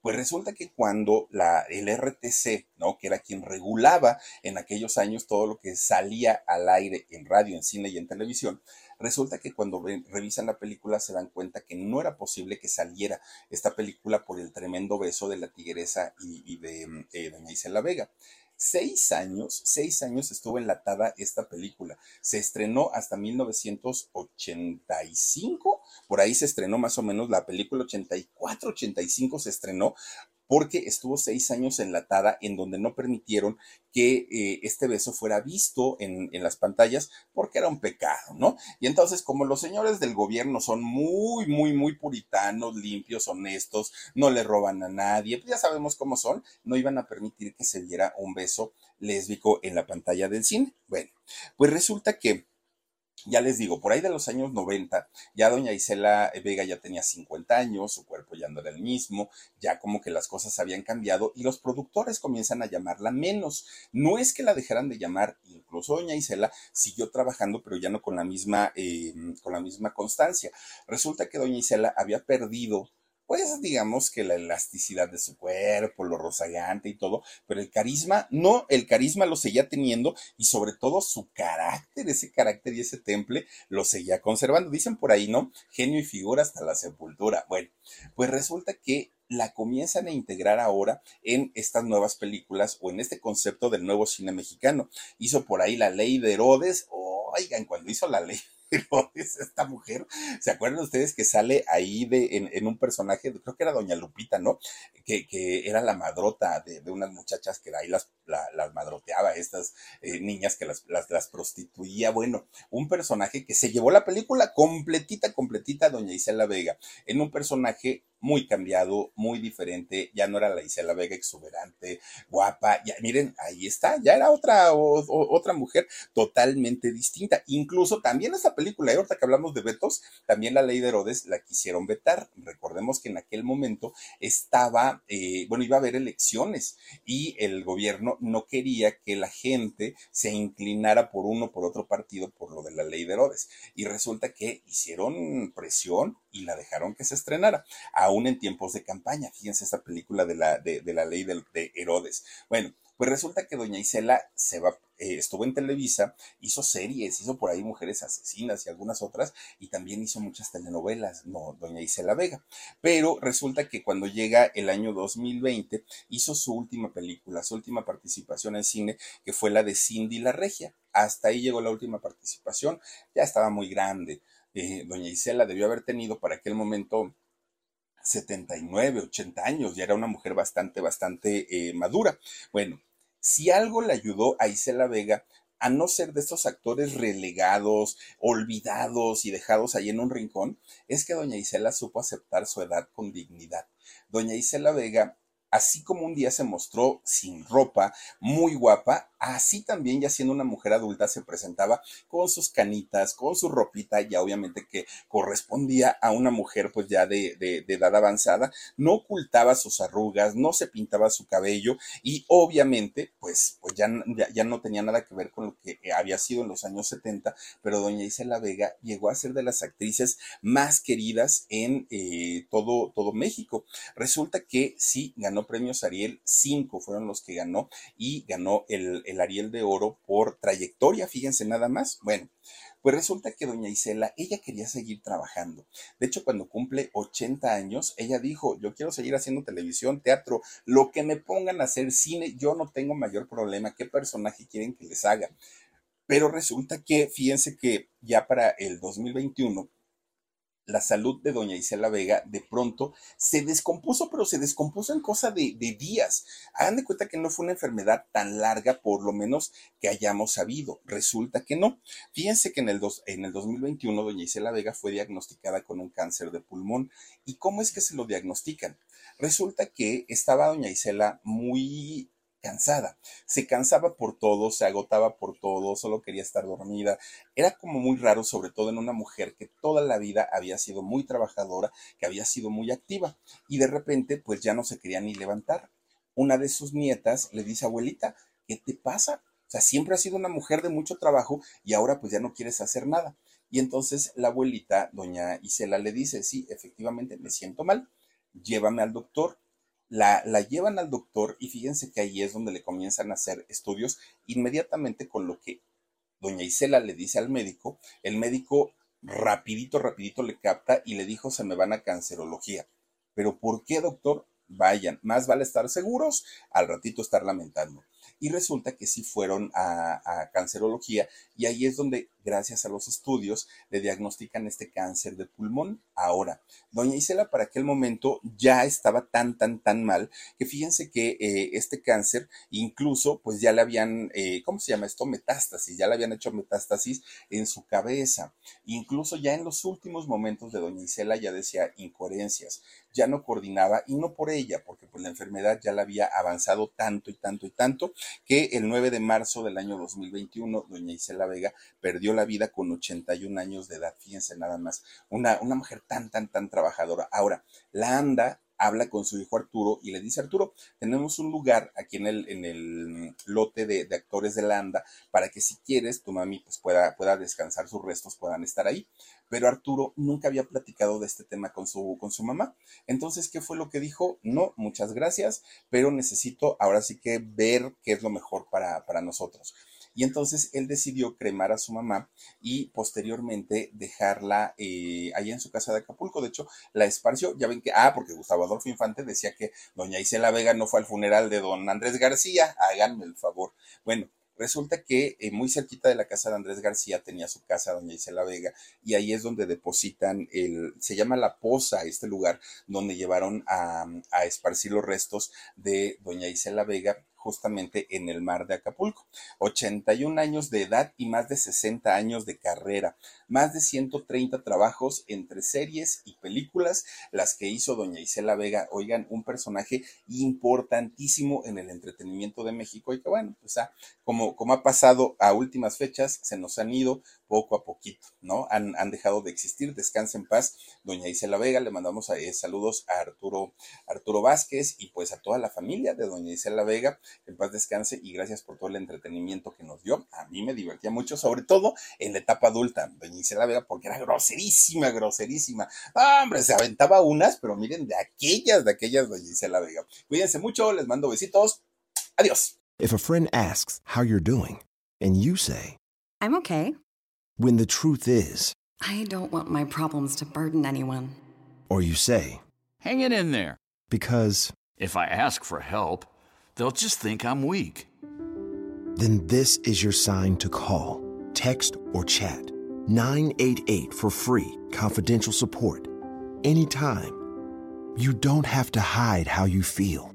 Pues resulta que cuando la, el RTC, ¿no? que era quien regulaba en aquellos años todo lo que salía al aire en radio, en cine y en televisión, resulta que cuando revisan la película se dan cuenta que no era posible que saliera esta película por el tremendo beso de la tigresa y, de, eh, de Isela Vega. Seis años, seis años estuvo enlatada esta película. Se estrenó hasta 1985, por ahí se estrenó más o menos la película 84, 85 se estrenó porque estuvo seis años enlatada en donde no permitieron que eh, este beso fuera visto en, en, las pantallas porque era un pecado, ¿no? Y entonces, como los señores del gobierno son muy, muy, muy puritanos, limpios, honestos, no le roban a nadie, pues ya sabemos cómo son, no iban a permitir que se diera un beso lésbico en la pantalla del cine. Bueno, pues resulta que ya les digo, por ahí de los años 90, ya doña Isela Vega ya tenía 50 años, su cuerpo ya no era el mismo, ya como que las cosas habían cambiado y los productores comienzan a llamarla menos. No es que la dejaran de llamar, incluso doña Isela siguió trabajando, pero ya no con la misma, eh, con la misma constancia. Resulta que doña Isela había perdido pues digamos que la elasticidad de su cuerpo, lo rozagante y todo, pero el carisma, no, el carisma lo seguía teniendo y sobre todo su carácter, ese carácter y ese temple lo seguía conservando. Dicen por ahí, ¿no? Genio y figura hasta la sepultura. Bueno, pues resulta que la comienzan a integrar ahora en estas nuevas películas o en este concepto del nuevo cine mexicano. Hizo por ahí la ley de Herodes, oigan, cuando hizo la ley es esta mujer, ¿se acuerdan ustedes que sale ahí de, en, un personaje, creo que era Doña Lupita, ¿no? Que, que era la madrota de, de, unas muchachas que ahí las, las madroteaba, estas eh, niñas que las, las, las, prostituía. Bueno, un personaje que se llevó la película completita, completita, Doña Isela Vega, en un personaje muy cambiado, muy diferente, ya no era la Isela Vega exuberante, guapa, ya miren, ahí está, ya era otra, otra mujer totalmente distinta. Incluso también esa película, y ¿eh? ahorita que hablamos de vetos, también la ley de Herodes la quisieron vetar. Recordemos que en aquel momento estaba, eh, bueno, iba a haber elecciones y el gobierno no quería que la gente se inclinara por uno por otro partido por lo de la ley de Herodes. Y resulta que hicieron presión y la dejaron que se estrenara, aún en tiempos de campaña. Fíjense esta película de la, de, la ley de, de Herodes. Bueno, pues resulta que doña Isela se va, eh, estuvo en Televisa, hizo series, hizo por ahí Mujeres Asesinas y algunas otras, y también hizo muchas telenovelas, no, doña Isela Vega. Pero resulta que cuando llega el año 2020, hizo su última película, su última participación en cine, que fue la de Cindy la Regia. Hasta ahí llegó la última participación, ya estaba muy grande. Eh, doña Isela debió haber tenido para aquel momento 79, 80 años, ya era una mujer bastante, bastante eh, madura. Bueno, si algo le ayudó a Isela Vega a no ser de estos actores relegados, olvidados y dejados ahí en un rincón, es que doña Isela supo aceptar su edad con dignidad. Doña Isela Vega así como un día se mostró sin ropa, muy guapa, así también ya siendo una mujer adulta se presentaba con sus canitas, con su ropita, ya obviamente que correspondía a una mujer pues ya de, de, edad avanzada, no ocultaba sus arrugas, no se pintaba su cabello y obviamente pues, pues ya, ya, no tenía nada que ver con lo que había sido en los años 70, pero doña Isela Vega llegó a ser de las actrices más queridas en eh, todo, todo México. Resulta que sí ganó premios Ariel, cinco fueron los que ganó y ganó el el Ariel de Oro por trayectoria, fíjense nada más. Bueno, pues resulta que doña Isela, ella quería seguir trabajando. De hecho, cuando cumple 80 años, ella dijo, yo quiero seguir haciendo televisión, teatro, lo que me pongan a hacer cine, yo no tengo mayor problema, qué personaje quieren que les haga. Pero resulta que, fíjense que ya para el 2021, la salud de doña Isela Vega de pronto se descompuso, pero se descompuso en cosa de, días. Hagan de cuenta que no fue una enfermedad tan larga, por lo menos que hayamos sabido. Resulta que no. Fíjense que en el, en el 2021 doña Isela Vega fue diagnosticada con un cáncer de pulmón. ¿Y cómo es que se lo diagnostican? Resulta que estaba doña Isela muy cansada. Se cansaba por todo, se agotaba por todo, solo quería estar dormida. Era como muy raro, sobre todo en una mujer que toda la vida había sido muy trabajadora, que había sido muy activa y de repente pues ya no se quería ni levantar. Una de sus nietas le dice, abuelita, ¿qué te pasa? O sea, siempre has sido una mujer de mucho trabajo y ahora pues ya no quieres hacer nada. Y entonces la abuelita, doña Isela, le dice, sí, efectivamente me siento mal, llévame al doctor la, la, llevan al doctor y fíjense que ahí es donde le comienzan a hacer estudios inmediatamente con lo que doña Isela le dice al médico, el médico rapidito, rapidito le capta y le dijo se me van a cancerología. Pero ¿por qué, doctor? Vayan, más vale estar seguros al ratito estar lamentando. Y resulta que sí fueron a, a cancerología y ahí es donde, gracias a los estudios, le diagnostican este cáncer de pulmón. Ahora, doña Isela para aquel momento ya estaba tan, tan, tan mal que fíjense que eh, este cáncer incluso pues ya le habían, eh, ¿cómo se llama esto? Metástasis, ya le habían hecho metástasis en su cabeza. Incluso ya en los últimos momentos de doña Isela ya decía incoherencias, ya no coordinaba y no por ella, porque pues la enfermedad ya la había avanzado tanto y tanto y tanto que el 9 de marzo del año 2021 doña Isela Vega perdió la vida con 81 años de edad, fíjense nada más, una, una mujer tan, tan, tan trabajadora. Ahora, la anda habla con su hijo Arturo y le dice, Arturo, tenemos un lugar aquí en el, en el lote de, de actores de la ANDA para que si quieres tu mami pues pueda, pueda descansar, sus restos puedan estar ahí. Pero Arturo nunca había platicado de este tema con su, con su mamá. Entonces, ¿qué fue lo que dijo? No, muchas gracias, pero necesito ahora sí que ver qué es lo mejor para, para nosotros. Y entonces él decidió cremar a su mamá y posteriormente dejarla eh, allá en su casa de Acapulco. De hecho, la esparció. Ya ven que, ah, porque Gustavo Adolfo Infante decía que doña Isela Vega no fue al funeral de don Andrés García. Háganme el favor. Bueno, Resulta que eh, muy cerquita de la casa de Andrés García tenía su casa doña Isela Vega y ahí es donde depositan el, se llama La Poza, este lugar donde llevaron a, a esparcir los restos de doña Isela Vega justamente en el mar de Acapulco. 81 años de edad y más de 60 años de carrera, más de 130 trabajos entre series y películas, las que hizo doña Isela Vega, oigan, un personaje importantísimo en el entretenimiento de México y que bueno, pues ah, como, como ha pasado a últimas fechas, se nos han ido poco a poquito, ¿no? Han, han dejado de existir, descansa en paz, doña Isela Vega, le mandamos eh, saludos a Arturo, Arturo Vázquez y pues a toda la familia de doña Isela Vega, que en paz descanse y gracias por todo el entretenimiento que nos dio. A mí me divertía mucho, sobre todo en la etapa adulta, doña Isela Vega, porque era groserísima, groserísima. Ah, hombre, se aventaba unas, pero miren, de aquellas, de aquellas, doña Isela Vega. Cuídense mucho, les mando besitos. Adiós. If a friend asks how you're doing, and you say, I'm okay. When the truth is, I don't want my problems to burden anyone. or you say, Hang it in there. because, If I ask for help, they'll just think I'm weak. then this is your sign to call, text, or chat 988 for free, confidential support. Anytime. You don't have to hide how you feel.